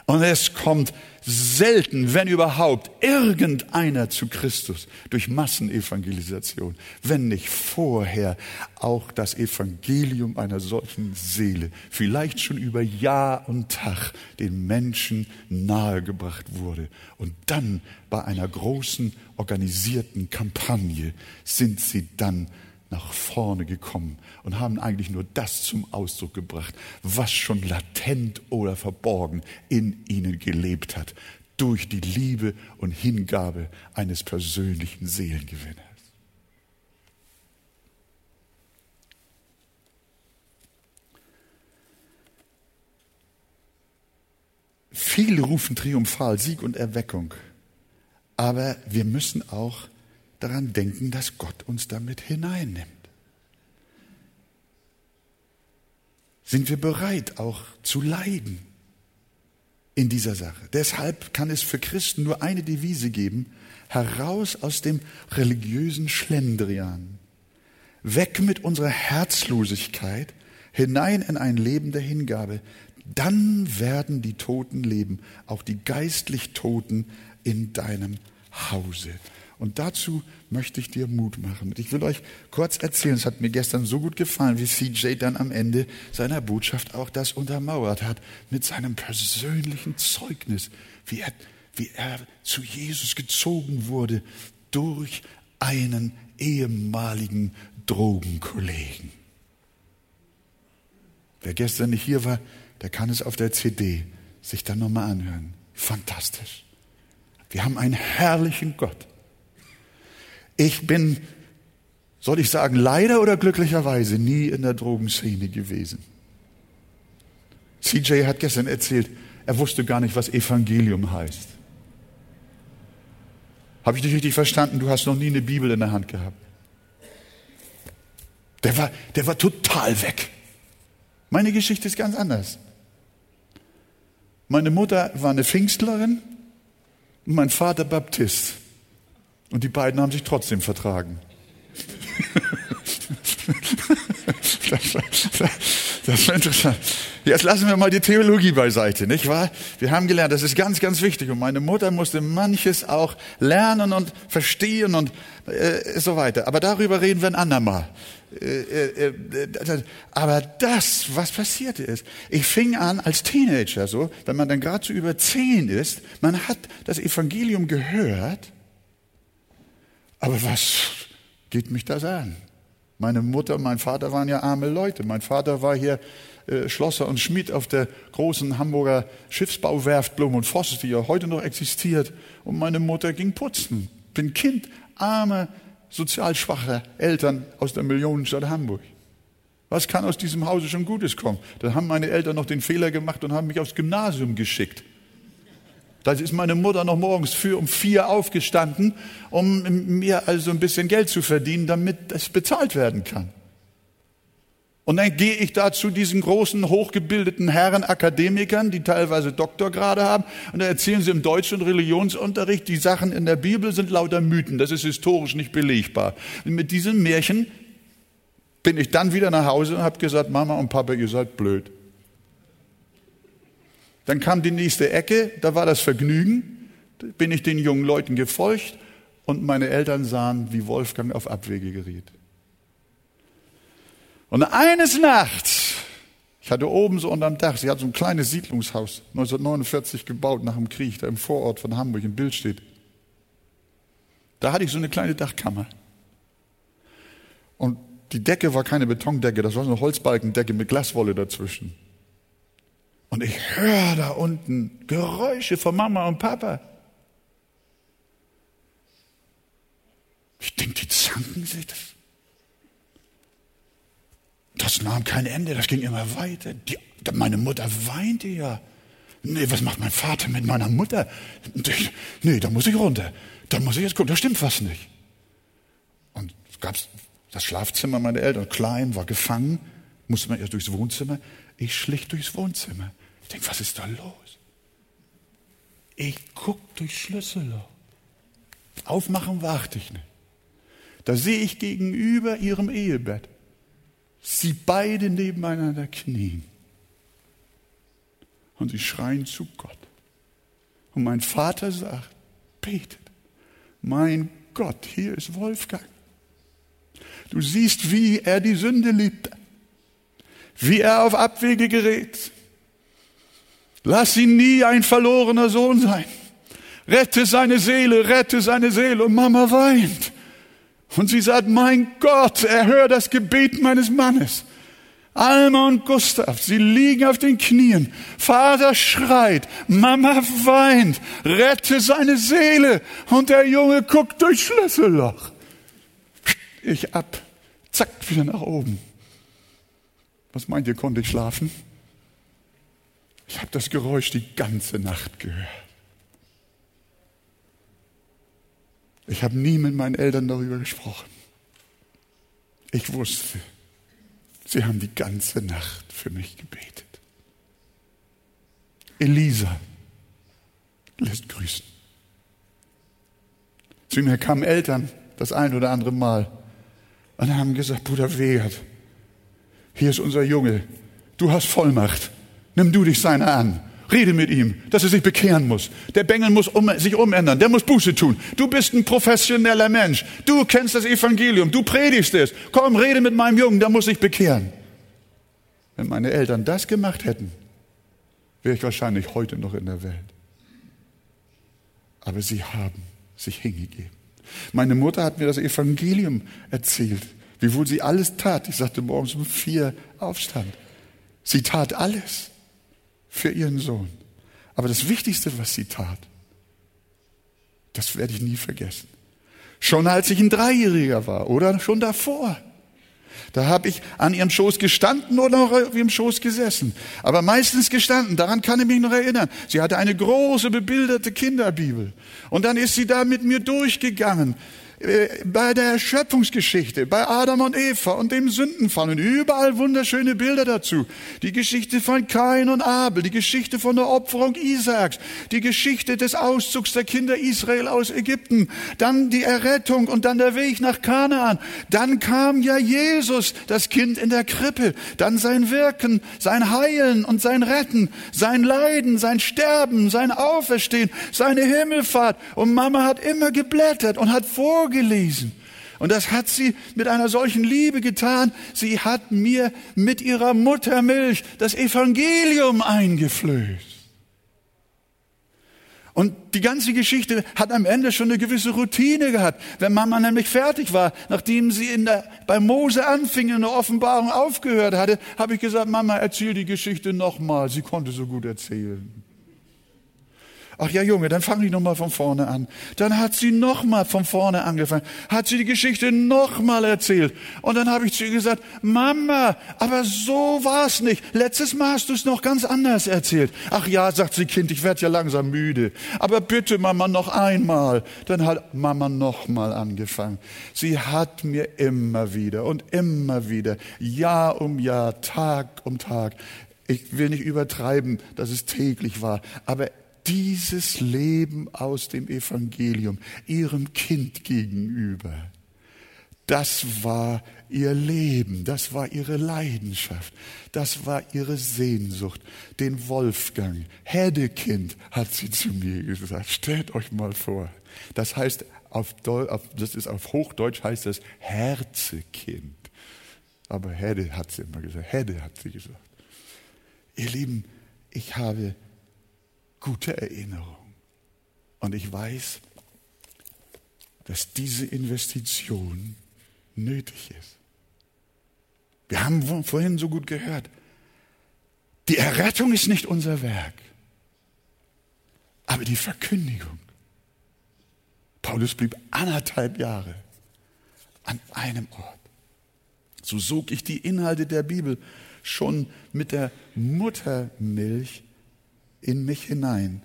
S2: Und es kommt selten, wenn überhaupt, irgendeiner zu Christus durch Massenevangelisation, wenn nicht vorher auch das Evangelium einer solchen Seele, vielleicht schon über Jahr und Tag, den Menschen nahegebracht wurde. Und dann bei einer großen organisierten Kampagne sind sie dann nach vorne gekommen und haben eigentlich nur das zum Ausdruck gebracht, was schon latent oder verborgen in ihnen gelebt hat, durch die Liebe und Hingabe eines persönlichen Seelengewinners. Viele rufen triumphal Sieg und Erweckung, aber wir müssen auch daran denken, dass Gott uns damit hineinnimmt. Sind wir bereit, auch zu leiden in dieser Sache? Deshalb kann es für Christen nur eine Devise geben, heraus aus dem religiösen Schlendrian, weg mit unserer Herzlosigkeit, hinein in ein Leben der Hingabe. Dann werden die Toten leben, auch die geistlich Toten in deinem Hause. Und dazu möchte ich dir Mut machen. Ich will euch kurz erzählen, es hat mir gestern so gut gefallen, wie CJ dann am Ende seiner Botschaft auch das untermauert hat, mit seinem persönlichen Zeugnis, wie er, wie er zu Jesus gezogen wurde durch einen ehemaligen Drogenkollegen. Wer gestern nicht hier war, der kann es auf der CD sich dann nochmal anhören. Fantastisch. Wir haben einen herrlichen Gott ich bin, soll ich sagen, leider oder glücklicherweise nie in der Drogenszene gewesen. CJ hat gestern erzählt, er wusste gar nicht, was Evangelium heißt. Habe ich dich richtig verstanden? Du hast noch nie eine Bibel in der Hand gehabt. Der war, der war total weg. Meine Geschichte ist ganz anders. Meine Mutter war eine Pfingstlerin und mein Vater Baptist. Und die beiden haben sich trotzdem vertragen. Das, das ist interessant. Jetzt lassen wir mal die Theologie beiseite, nicht wahr? Wir haben gelernt, das ist ganz, ganz wichtig. Und meine Mutter musste manches auch lernen und verstehen und äh, so weiter. Aber darüber reden wir ein andermal. Äh, äh, äh, aber das, was passierte ist, ich fing an als Teenager, so, wenn man dann gerade so über zehn ist, man hat das Evangelium gehört, aber was geht mich das an? Meine Mutter mein Vater waren ja arme Leute. Mein Vater war hier äh, Schlosser und Schmied auf der großen Hamburger Schiffsbauwerft Blum und Voss, die ja heute noch existiert. Und meine Mutter ging putzen. Bin Kind armer, sozial schwacher Eltern aus der Millionenstadt Hamburg. Was kann aus diesem Hause schon Gutes kommen? Da haben meine Eltern noch den Fehler gemacht und haben mich aufs Gymnasium geschickt. Da ist meine Mutter noch morgens für um vier aufgestanden, um mir also ein bisschen Geld zu verdienen, damit es bezahlt werden kann. Und dann gehe ich da zu diesen großen, hochgebildeten Herren Akademikern, die teilweise Doktorgrade haben, und da erzählen sie im Deutsch- und Religionsunterricht, die Sachen in der Bibel sind lauter Mythen, das ist historisch nicht belegbar. Und mit diesen Märchen bin ich dann wieder nach Hause und habe gesagt, Mama und Papa, ihr seid blöd. Dann kam die nächste Ecke, da war das Vergnügen, bin ich den jungen Leuten gefolgt und meine Eltern sahen, wie Wolfgang auf Abwege geriet. Und eines Nachts, ich hatte oben so unterm Dach, sie hat so ein kleines Siedlungshaus, 1949 gebaut nach dem Krieg, da im Vorort von Hamburg in Bildstedt. Da hatte ich so eine kleine Dachkammer. Und die Decke war keine Betondecke, das war so eine Holzbalkendecke mit Glaswolle dazwischen. Und ich höre da unten Geräusche von Mama und Papa. Ich denke, die zanken sich das. Das nahm kein Ende, das ging immer weiter. Die, meine Mutter weinte ja. Nee, was macht mein Vater mit meiner Mutter? Nee, da muss ich runter. Da muss ich jetzt gucken, da stimmt was nicht. Und es gab das Schlafzimmer meiner Eltern, klein, war gefangen, musste man erst durchs Wohnzimmer. Ich schlich durchs Wohnzimmer. Ich denke, was ist da los? Ich guck durchs Schlüsselloch. Aufmachen warte ich nicht. Da sehe ich gegenüber ihrem Ehebett sie beide nebeneinander knien. Und sie schreien zu Gott. Und mein Vater sagt, betet, mein Gott, hier ist Wolfgang. Du siehst, wie er die Sünde liebt, wie er auf Abwege gerät. Lass ihn nie ein verlorener Sohn sein. Rette seine Seele, rette seine Seele. Und Mama weint. Und sie sagt, mein Gott, erhör das Gebet meines Mannes. Alma und Gustav, sie liegen auf den Knien. Vater schreit, Mama weint, rette seine Seele. Und der Junge guckt durch Schlüsselloch. Ich ab, zack, wieder nach oben. Was meint ihr, konnte ich schlafen? Ich habe das Geräusch die ganze Nacht gehört. Ich habe nie mit meinen Eltern darüber gesprochen. Ich wusste, sie haben die ganze Nacht für mich gebetet. Elisa lässt grüßen. Zu mir kamen Eltern das ein oder andere Mal und haben gesagt, Bruder Wegert, hier ist unser Junge, du hast Vollmacht, nimm du dich seiner an. Rede mit ihm, dass er sich bekehren muss. Der Bengel muss um, sich umändern, der muss Buße tun. Du bist ein professioneller Mensch. Du kennst das Evangelium, du predigst es. Komm, rede mit meinem Jungen, der muss sich bekehren. Wenn meine Eltern das gemacht hätten, wäre ich wahrscheinlich heute noch in der Welt. Aber sie haben sich hingegeben. Meine Mutter hat mir das Evangelium erzählt, wiewohl sie alles tat. Ich sagte morgens um vier Aufstand. Sie tat alles für ihren Sohn. Aber das Wichtigste, was sie tat, das werde ich nie vergessen. Schon als ich ein Dreijähriger war oder schon davor. Da habe ich an ihrem Schoß gestanden oder noch auf ihrem Schoß gesessen. Aber meistens gestanden, daran kann ich mich noch erinnern. Sie hatte eine große bebilderte Kinderbibel. Und dann ist sie da mit mir durchgegangen bei der Schöpfungsgeschichte, bei Adam und Eva und dem Sündenfall und überall wunderschöne Bilder dazu. Die Geschichte von Kain und Abel, die Geschichte von der Opferung Isaaks, die Geschichte des Auszugs der Kinder Israel aus Ägypten, dann die Errettung und dann der Weg nach Kanaan. Dann kam ja Jesus, das Kind in der Krippe, dann sein Wirken, sein Heilen und sein Retten, sein Leiden, sein Sterben, sein Auferstehen, seine Himmelfahrt. Und Mama hat immer geblättert und hat vor vorgelesen. Und das hat sie mit einer solchen Liebe getan. Sie hat mir mit ihrer Muttermilch das Evangelium eingeflößt. Und die ganze Geschichte hat am Ende schon eine gewisse Routine gehabt. Wenn Mama nämlich fertig war, nachdem sie in der, bei Mose anfing, in der Offenbarung aufgehört hatte, habe ich gesagt, Mama, erzähl die Geschichte nochmal. Sie konnte so gut erzählen. Ach ja, Junge, dann fange ich nochmal von vorne an. Dann hat sie nochmal von vorne angefangen, hat sie die Geschichte nochmal erzählt. Und dann habe ich zu ihr gesagt, Mama, aber so war's nicht. Letztes Mal hast du es noch ganz anders erzählt. Ach ja, sagt sie, Kind, ich werde ja langsam müde. Aber bitte, Mama, noch einmal. Dann hat Mama nochmal angefangen. Sie hat mir immer wieder und immer wieder, Jahr um Jahr, Tag um Tag, ich will nicht übertreiben, dass es täglich war, aber dieses Leben aus dem Evangelium ihrem Kind gegenüber, das war ihr Leben, das war ihre Leidenschaft, das war ihre Sehnsucht, den Wolfgang. Hedekind, hat sie zu mir gesagt. Stellt euch mal vor. Das heißt, auf, auf, das ist auf Hochdeutsch heißt das Herzekind. Aber Hede hat sie immer gesagt. Hede hat sie gesagt. Ihr Lieben, ich habe gute Erinnerung. Und ich weiß, dass diese Investition nötig ist. Wir haben vorhin so gut gehört, die Errettung ist nicht unser Werk, aber die Verkündigung. Paulus blieb anderthalb Jahre an einem Ort. So sog ich die Inhalte der Bibel schon mit der Muttermilch in mich hinein.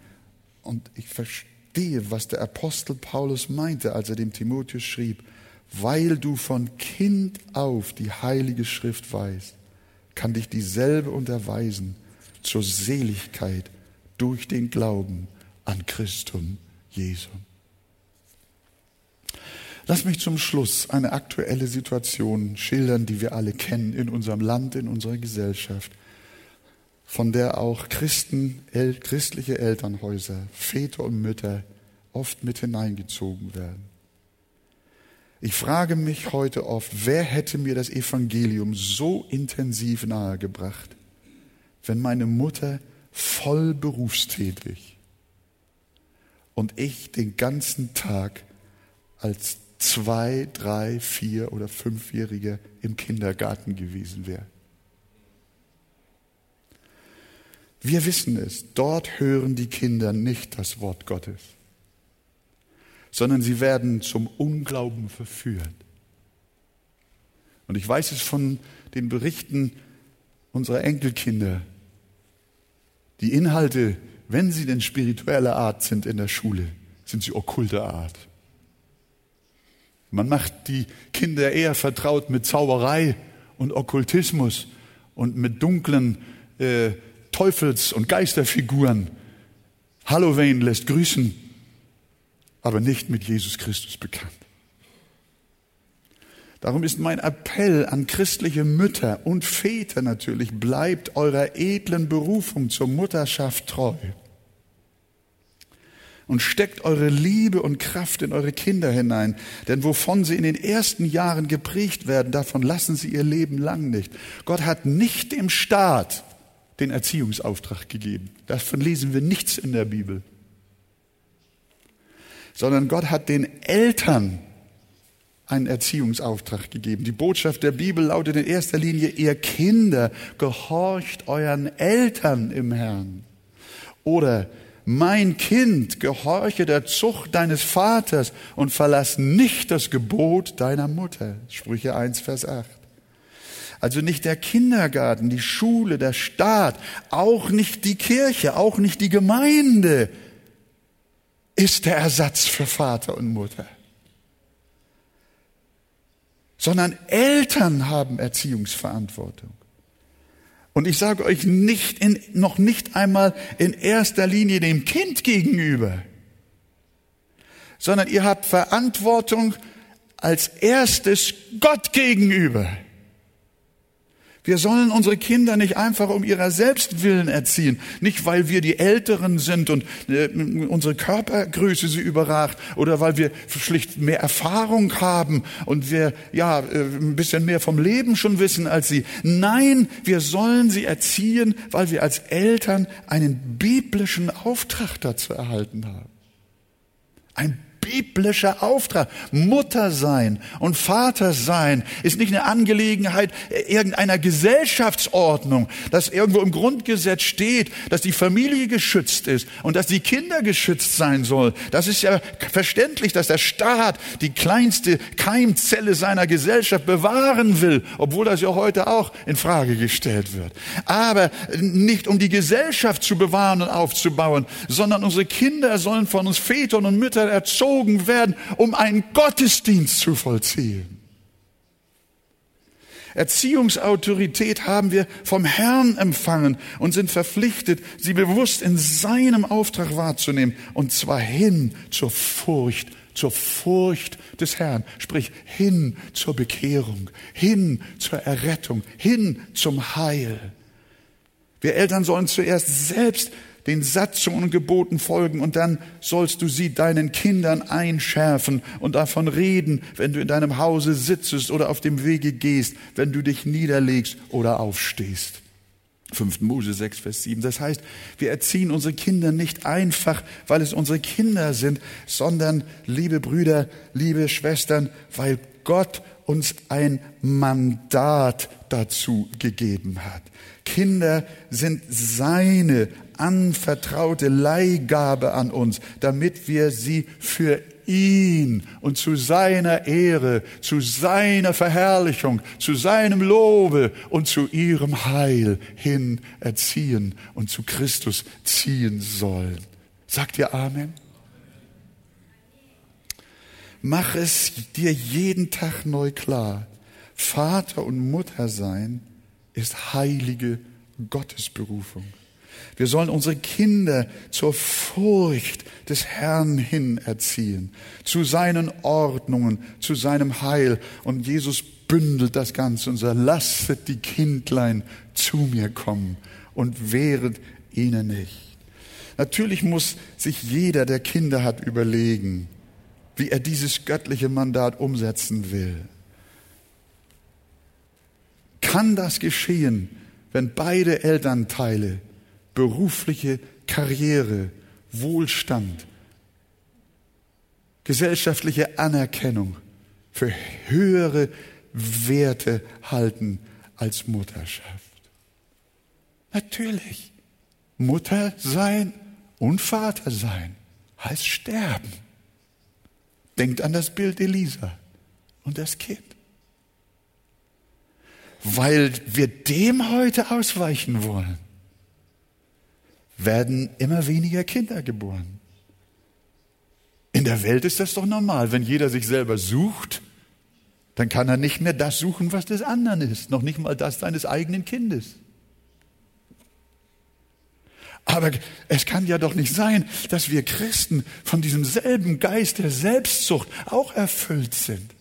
S2: Und ich verstehe, was der Apostel Paulus meinte, als er dem Timotheus schrieb, weil du von Kind auf die heilige Schrift weißt, kann dich dieselbe unterweisen zur Seligkeit durch den Glauben an Christum Jesum. Lass mich zum Schluss eine aktuelle Situation schildern, die wir alle kennen in unserem Land, in unserer Gesellschaft von der auch Christen, el, christliche Elternhäuser, Väter und Mütter oft mit hineingezogen werden. Ich frage mich heute oft, wer hätte mir das Evangelium so intensiv nahegebracht, wenn meine Mutter voll berufstätig und ich den ganzen Tag als zwei, drei, vier oder fünfjähriger im Kindergarten gewesen wäre. Wir wissen es, dort hören die Kinder nicht das Wort Gottes, sondern sie werden zum Unglauben verführt. Und ich weiß es von den Berichten unserer Enkelkinder. Die Inhalte, wenn sie denn spiritueller Art sind in der Schule, sind sie okkulter Art. Man macht die Kinder eher vertraut mit Zauberei und Okkultismus und mit dunklen äh, Teufels- und Geisterfiguren. Halloween lässt grüßen, aber nicht mit Jesus Christus bekannt. Darum ist mein Appell an christliche Mütter und Väter natürlich, bleibt eurer edlen Berufung zur Mutterschaft treu und steckt eure Liebe und Kraft in eure Kinder hinein. Denn wovon sie in den ersten Jahren geprägt werden, davon lassen sie ihr Leben lang nicht. Gott hat nicht dem Staat den Erziehungsauftrag gegeben. Davon lesen wir nichts in der Bibel. Sondern Gott hat den Eltern einen Erziehungsauftrag gegeben. Die Botschaft der Bibel lautet in erster Linie, ihr Kinder, gehorcht euren Eltern im Herrn. Oder mein Kind, gehorche der Zucht deines Vaters und verlass nicht das Gebot deiner Mutter. Sprüche 1, Vers 8. Also nicht der Kindergarten, die Schule, der Staat, auch nicht die Kirche, auch nicht die Gemeinde ist der Ersatz für Vater und Mutter. sondern Eltern haben Erziehungsverantwortung. Und ich sage euch nicht in, noch nicht einmal in erster Linie dem Kind gegenüber, sondern ihr habt Verantwortung als erstes Gott gegenüber. Wir sollen unsere Kinder nicht einfach um ihrer selbst willen erziehen, nicht weil wir die Älteren sind und äh, unsere Körpergröße sie überragt oder weil wir schlicht mehr Erfahrung haben und wir ja äh, ein bisschen mehr vom Leben schon wissen als sie. Nein, wir sollen sie erziehen, weil wir als Eltern einen biblischen Auftrag dazu erhalten haben. Ein biblischer Auftrag. Mutter sein und Vater sein ist nicht eine Angelegenheit irgendeiner Gesellschaftsordnung, dass irgendwo im Grundgesetz steht, dass die Familie geschützt ist und dass die Kinder geschützt sein soll. Das ist ja verständlich, dass der Staat die kleinste Keimzelle seiner Gesellschaft bewahren will, obwohl das ja heute auch in Frage gestellt wird. Aber nicht um die Gesellschaft zu bewahren und aufzubauen, sondern unsere Kinder sollen von uns Vätern und Müttern erzogen erzogen werden, um einen Gottesdienst zu vollziehen. Erziehungsautorität haben wir vom Herrn empfangen und sind verpflichtet, sie bewusst in seinem Auftrag wahrzunehmen, und zwar hin zur Furcht, zur Furcht des Herrn, sprich hin zur Bekehrung, hin zur Errettung, hin zum Heil. Wir Eltern sollen zuerst selbst den Satzungen und Geboten folgen und dann sollst du sie deinen Kindern einschärfen und davon reden, wenn du in deinem Hause sitzest oder auf dem Wege gehst, wenn du dich niederlegst oder aufstehst. 5. Mose 6, Vers 7. Das heißt, wir erziehen unsere Kinder nicht einfach, weil es unsere Kinder sind, sondern, liebe Brüder, liebe Schwestern, weil Gott uns ein Mandat dazu gegeben hat. Kinder sind seine anvertraute Leihgabe an uns, damit wir sie für ihn und zu seiner Ehre, zu seiner Verherrlichung, zu seinem Lobe und zu ihrem Heil hin erziehen und zu Christus ziehen sollen. Sagt ihr Amen? Mach es dir jeden Tag neu klar. Vater und Mutter sein ist heilige Gottesberufung. Wir sollen unsere Kinder zur Furcht des Herrn hin erziehen, zu seinen Ordnungen, zu seinem Heil. Und Jesus bündelt das Ganze und sagt, lasset die Kindlein zu mir kommen und wehret ihnen nicht. Natürlich muss sich jeder, der Kinder hat, überlegen, wie er dieses göttliche Mandat umsetzen will. Kann das geschehen, wenn beide Elternteile berufliche Karriere, Wohlstand, gesellschaftliche Anerkennung für höhere Werte halten als Mutterschaft. Natürlich, Mutter sein und Vater sein heißt sterben. Denkt an das Bild Elisa und das Kind. Weil wir dem heute ausweichen wollen, werden immer weniger Kinder geboren. In der Welt ist das doch normal. Wenn jeder sich selber sucht, dann kann er nicht mehr das suchen, was des anderen ist, noch nicht mal das seines eigenen Kindes. Aber es kann ja doch nicht sein, dass wir Christen von diesem selben Geist der Selbstsucht auch erfüllt sind.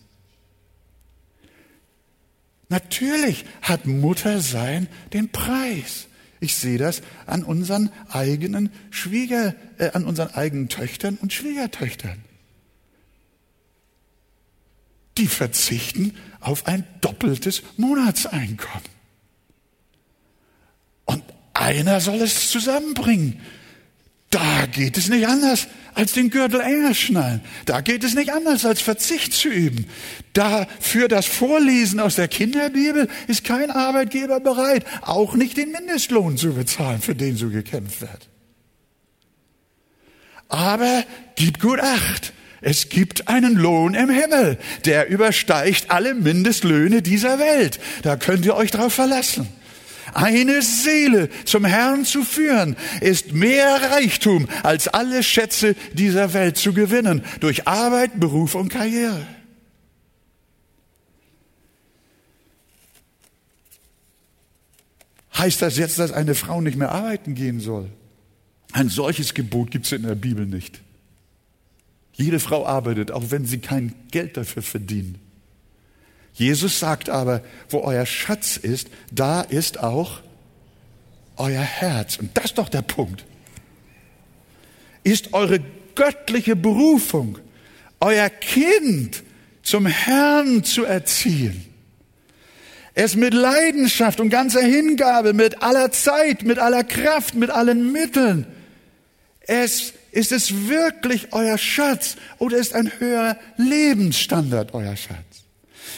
S2: Natürlich hat Muttersein den Preis. Ich sehe das an unseren eigenen Schwieger, äh, an unseren eigenen Töchtern und Schwiegertöchtern. Die verzichten auf ein doppeltes Monatseinkommen. Und einer soll es zusammenbringen. Da geht es nicht anders, als den Gürtel enger schnallen. Da geht es nicht anders, als Verzicht zu üben. Da für das Vorlesen aus der Kinderbibel ist kein Arbeitgeber bereit, auch nicht den Mindestlohn zu bezahlen, für den so gekämpft wird. Aber gib gut Acht. Es gibt einen Lohn im Himmel, der übersteigt alle Mindestlöhne dieser Welt. Da könnt ihr euch drauf verlassen. Eine Seele zum Herrn zu führen, ist mehr Reichtum, als alle Schätze dieser Welt zu gewinnen, durch Arbeit, Beruf und Karriere. Heißt das jetzt, dass eine Frau nicht mehr arbeiten gehen soll? Ein solches Gebot gibt es in der Bibel nicht. Jede Frau arbeitet, auch wenn sie kein Geld dafür verdient. Jesus sagt aber, wo euer Schatz ist, da ist auch euer Herz. Und das ist doch der Punkt. Ist eure göttliche Berufung, euer Kind zum Herrn zu erziehen. Es mit Leidenschaft und ganzer Hingabe, mit aller Zeit, mit aller Kraft, mit allen Mitteln. Es, ist es wirklich euer Schatz oder ist ein höherer Lebensstandard euer Schatz?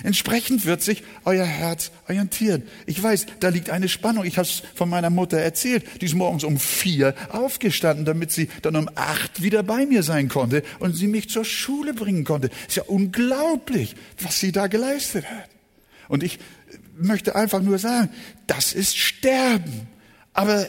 S2: Entsprechend wird sich euer Herz orientieren. Ich weiß, da liegt eine Spannung. Ich habe es von meiner Mutter erzählt. Die ist morgens um vier aufgestanden, damit sie dann um acht wieder bei mir sein konnte und sie mich zur Schule bringen konnte. Ist ja unglaublich, was sie da geleistet hat. Und ich möchte einfach nur sagen, das ist Sterben. Aber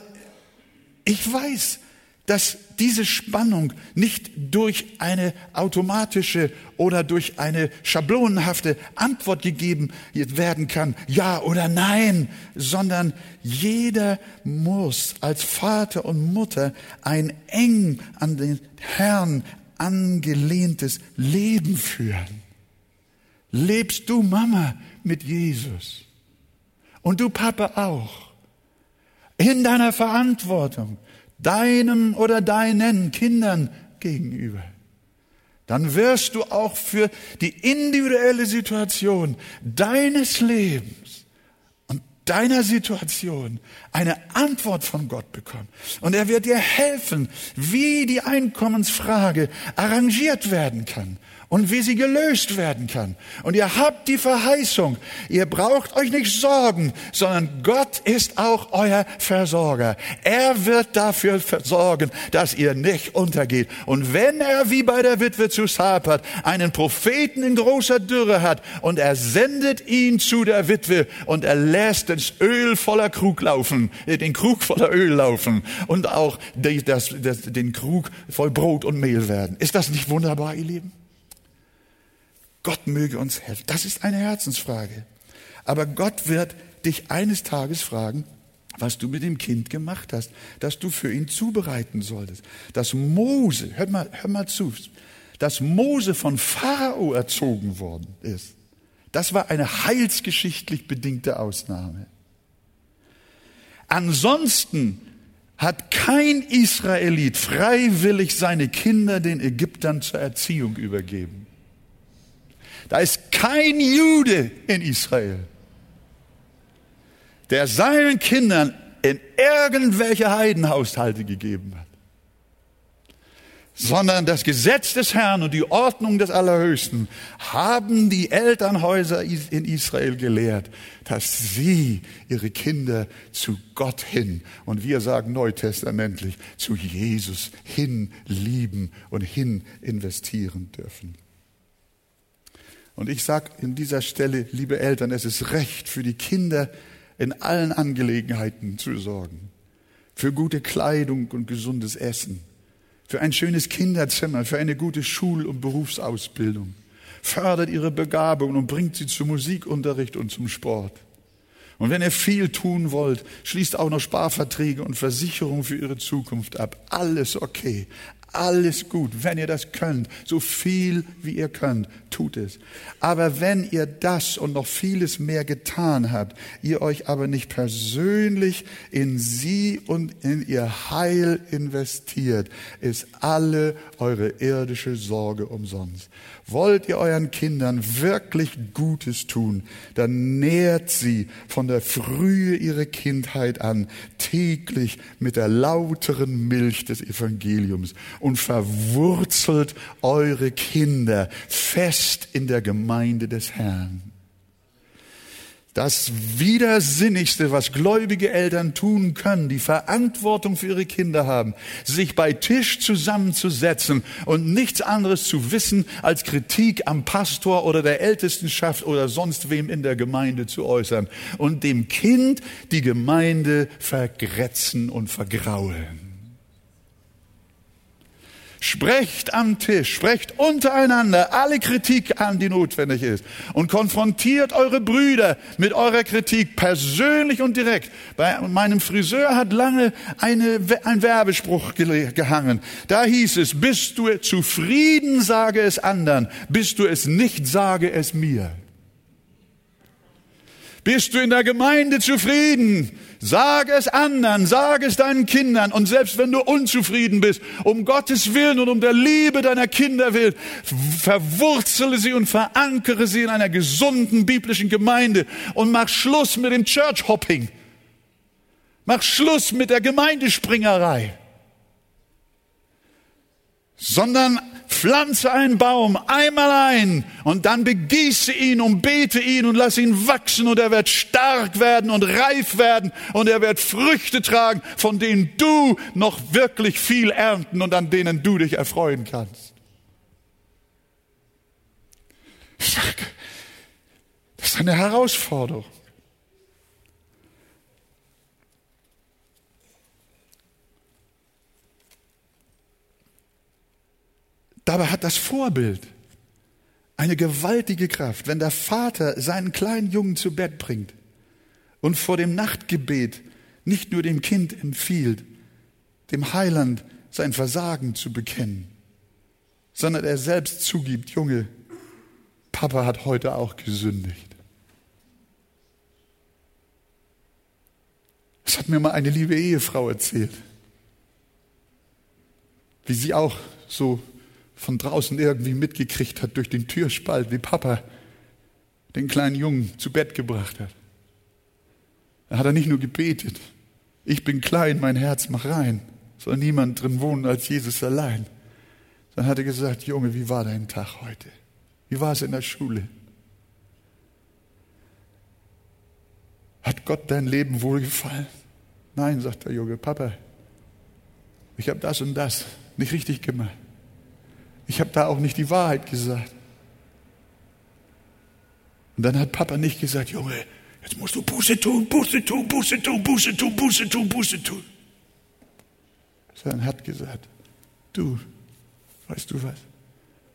S2: ich weiß, dass diese Spannung nicht durch eine automatische oder durch eine schablonenhafte Antwort gegeben werden kann, ja oder nein, sondern jeder muss als Vater und Mutter ein eng an den Herrn angelehntes Leben führen. Lebst du Mama mit Jesus? Und du Papa auch? In deiner Verantwortung deinem oder deinen Kindern gegenüber, dann wirst du auch für die individuelle Situation deines Lebens und deiner Situation eine Antwort von Gott bekommen. Und er wird dir helfen, wie die Einkommensfrage arrangiert werden kann und wie sie gelöst werden kann. Und ihr habt die Verheißung, ihr braucht euch nicht sorgen, sondern Gott ist auch euer Versorger. Er wird dafür sorgen, dass ihr nicht untergeht. Und wenn er wie bei der Witwe zu Sapert einen Propheten in großer Dürre hat und er sendet ihn zu der Witwe und er lässt das Öl voller Krug laufen, äh, den Krug voller Öl laufen und auch das, das, den Krug voll Brot und Mehl werden. Ist das nicht wunderbar, ihr Lieben? Gott möge uns helfen. Das ist eine Herzensfrage. Aber Gott wird dich eines Tages fragen, was du mit dem Kind gemacht hast, das du für ihn zubereiten solltest. Dass Mose, hör mal, hör mal zu, dass Mose von Pharao erzogen worden ist. Das war eine heilsgeschichtlich bedingte Ausnahme. Ansonsten hat kein Israelit freiwillig seine Kinder den Ägyptern zur Erziehung übergeben. Da ist kein Jude in Israel, der seinen Kindern in irgendwelche Heidenhaushalte gegeben hat, sondern das Gesetz des Herrn und die Ordnung des Allerhöchsten haben die Elternhäuser in Israel gelehrt, dass sie ihre Kinder zu Gott hin und wir sagen neutestamentlich zu Jesus hin lieben und hin investieren dürfen. Und ich sage in dieser Stelle, liebe Eltern, es ist recht für die Kinder in allen Angelegenheiten zu sorgen. Für gute Kleidung und gesundes Essen. Für ein schönes Kinderzimmer, für eine gute Schul- und Berufsausbildung. Fördert ihre Begabung und bringt sie zum Musikunterricht und zum Sport. Und wenn ihr viel tun wollt, schließt auch noch Sparverträge und Versicherungen für ihre Zukunft ab. Alles okay alles gut, wenn ihr das könnt, so viel wie ihr könnt, tut es. Aber wenn ihr das und noch vieles mehr getan habt, ihr euch aber nicht persönlich in sie und in ihr Heil investiert, ist alle eure irdische Sorge umsonst. Wollt ihr euren Kindern wirklich Gutes tun, dann nährt sie von der Frühe ihrer Kindheit an täglich mit der lauteren Milch des Evangeliums und verwurzelt eure Kinder fest in der Gemeinde des Herrn. Das Widersinnigste, was gläubige Eltern tun können, die Verantwortung für ihre Kinder haben, sich bei Tisch zusammenzusetzen und nichts anderes zu wissen, als Kritik am Pastor oder der Ältestenschaft oder sonst wem in der Gemeinde zu äußern und dem Kind die Gemeinde vergrätzen und vergraulen. Sprecht am Tisch, sprecht untereinander alle Kritik an, die notwendig ist. Und konfrontiert eure Brüder mit eurer Kritik persönlich und direkt. Bei meinem Friseur hat lange eine, ein Werbespruch gehangen. Da hieß es, bist du zufrieden, sage es anderen. Bist du es nicht, sage es mir. Bist du in der Gemeinde zufrieden? Sag es anderen, sag es deinen Kindern und selbst wenn du unzufrieden bist, um Gottes Willen und um der Liebe deiner Kinder willen, verwurzele sie und verankere sie in einer gesunden biblischen Gemeinde und mach Schluss mit dem Church Hopping. Mach Schluss mit der Gemeindespringerei. Sondern Pflanze einen Baum einmal ein und dann begieße ihn und bete ihn und lass ihn wachsen und er wird stark werden und reif werden und er wird Früchte tragen, von denen du noch wirklich viel ernten und an denen du dich erfreuen kannst. Das ist eine Herausforderung. Dabei hat das Vorbild eine gewaltige Kraft, wenn der Vater seinen kleinen Jungen zu Bett bringt und vor dem Nachtgebet nicht nur dem Kind empfiehlt, dem Heiland sein Versagen zu bekennen, sondern er selbst zugibt, Junge, Papa hat heute auch gesündigt. Das hat mir mal eine liebe Ehefrau erzählt, wie sie auch so von draußen irgendwie mitgekriegt hat durch den Türspalt, wie Papa den kleinen Jungen zu Bett gebracht hat. Da hat er nicht nur gebetet, ich bin klein, mein Herz mach rein, soll niemand drin wohnen als Jesus allein. Dann hat er gesagt, Junge, wie war dein Tag heute? Wie war es in der Schule? Hat Gott dein Leben wohlgefallen? Nein, sagt der Junge, Papa, ich habe das und das nicht richtig gemacht. Ich habe da auch nicht die Wahrheit gesagt. Und dann hat Papa nicht gesagt, Junge, jetzt musst du Buße tun, Buße tun, Buße tun, Buße tun, Buße tun, Buße tun. Sondern hat gesagt, du, weißt du was?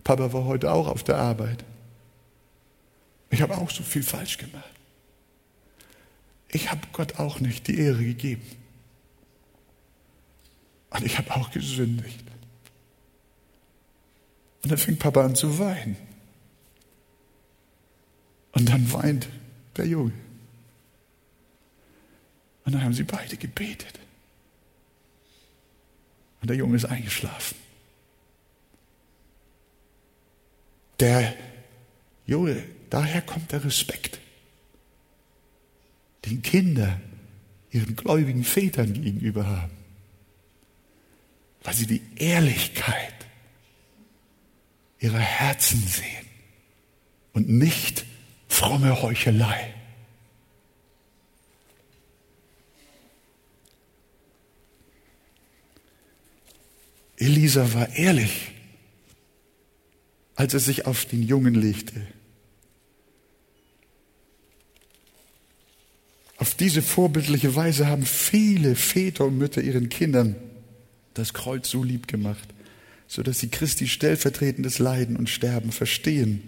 S2: Papa war heute auch auf der Arbeit. Ich habe auch so viel falsch gemacht. Ich habe Gott auch nicht die Ehre gegeben. Und ich habe auch gesündigt. Und dann fängt Papa an zu weinen. Und dann weint der Junge. Und dann haben sie beide gebetet. Und der Junge ist eingeschlafen. Der Junge, daher kommt der Respekt, den Kinder ihren gläubigen Vätern gegenüber haben, weil sie die Ehrlichkeit ihre Herzen sehen und nicht fromme Heuchelei. Elisa war ehrlich, als er sich auf den Jungen legte. Auf diese vorbildliche Weise haben viele Väter und Mütter ihren Kindern das Kreuz so lieb gemacht so dass sie Christi stellvertretendes Leiden und Sterben verstehen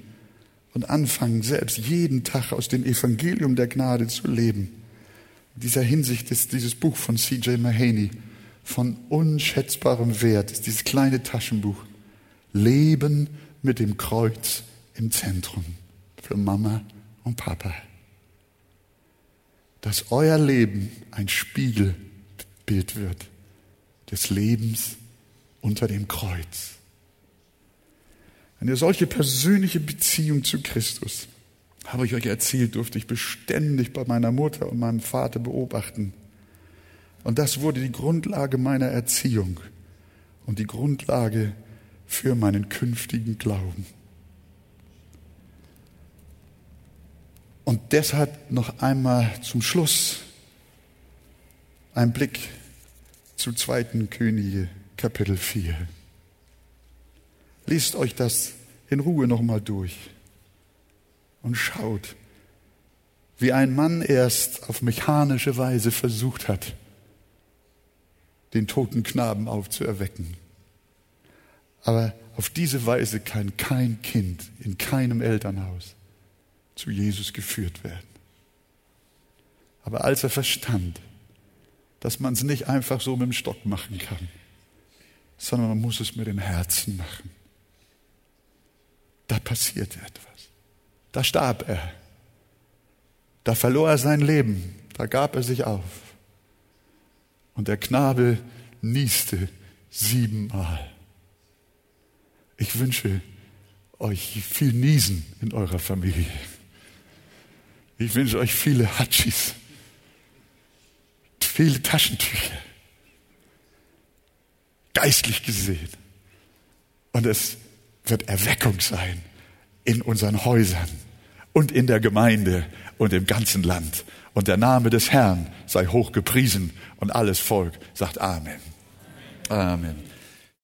S2: und anfangen, selbst jeden Tag aus dem Evangelium der Gnade zu leben. In dieser Hinsicht ist dieses Buch von C.J. Mahaney von unschätzbarem Wert, ist dieses kleine Taschenbuch. Leben mit dem Kreuz im Zentrum für Mama und Papa. Dass euer Leben ein Spiegelbild wird des Lebens unter dem Kreuz. Eine solche persönliche Beziehung zu Christus, habe ich euch erzählt, durfte ich beständig bei meiner Mutter und meinem Vater beobachten. Und das wurde die Grundlage meiner Erziehung und die Grundlage für meinen künftigen Glauben. Und deshalb noch einmal zum Schluss ein Blick zu zweiten Könige Kapitel 4. Lest euch das in Ruhe nochmal durch und schaut, wie ein Mann erst auf mechanische Weise versucht hat, den toten Knaben aufzuerwecken. Aber auf diese Weise kann kein Kind in keinem Elternhaus zu Jesus geführt werden. Aber als er verstand, dass man es nicht einfach so mit dem Stock machen kann, sondern man muss es mit dem Herzen machen, da passierte etwas. Da starb er. Da verlor er sein Leben. Da gab er sich auf. Und der Knabe nieste siebenmal. Ich wünsche euch viel Niesen in eurer Familie. Ich wünsche euch viele Hatschis, viele Taschentücher, geistlich gesehen. Und es wird Erweckung sein in unseren Häusern und in der Gemeinde und im ganzen Land. Und der Name des Herrn sei hoch gepriesen und alles Volk sagt Amen. Amen.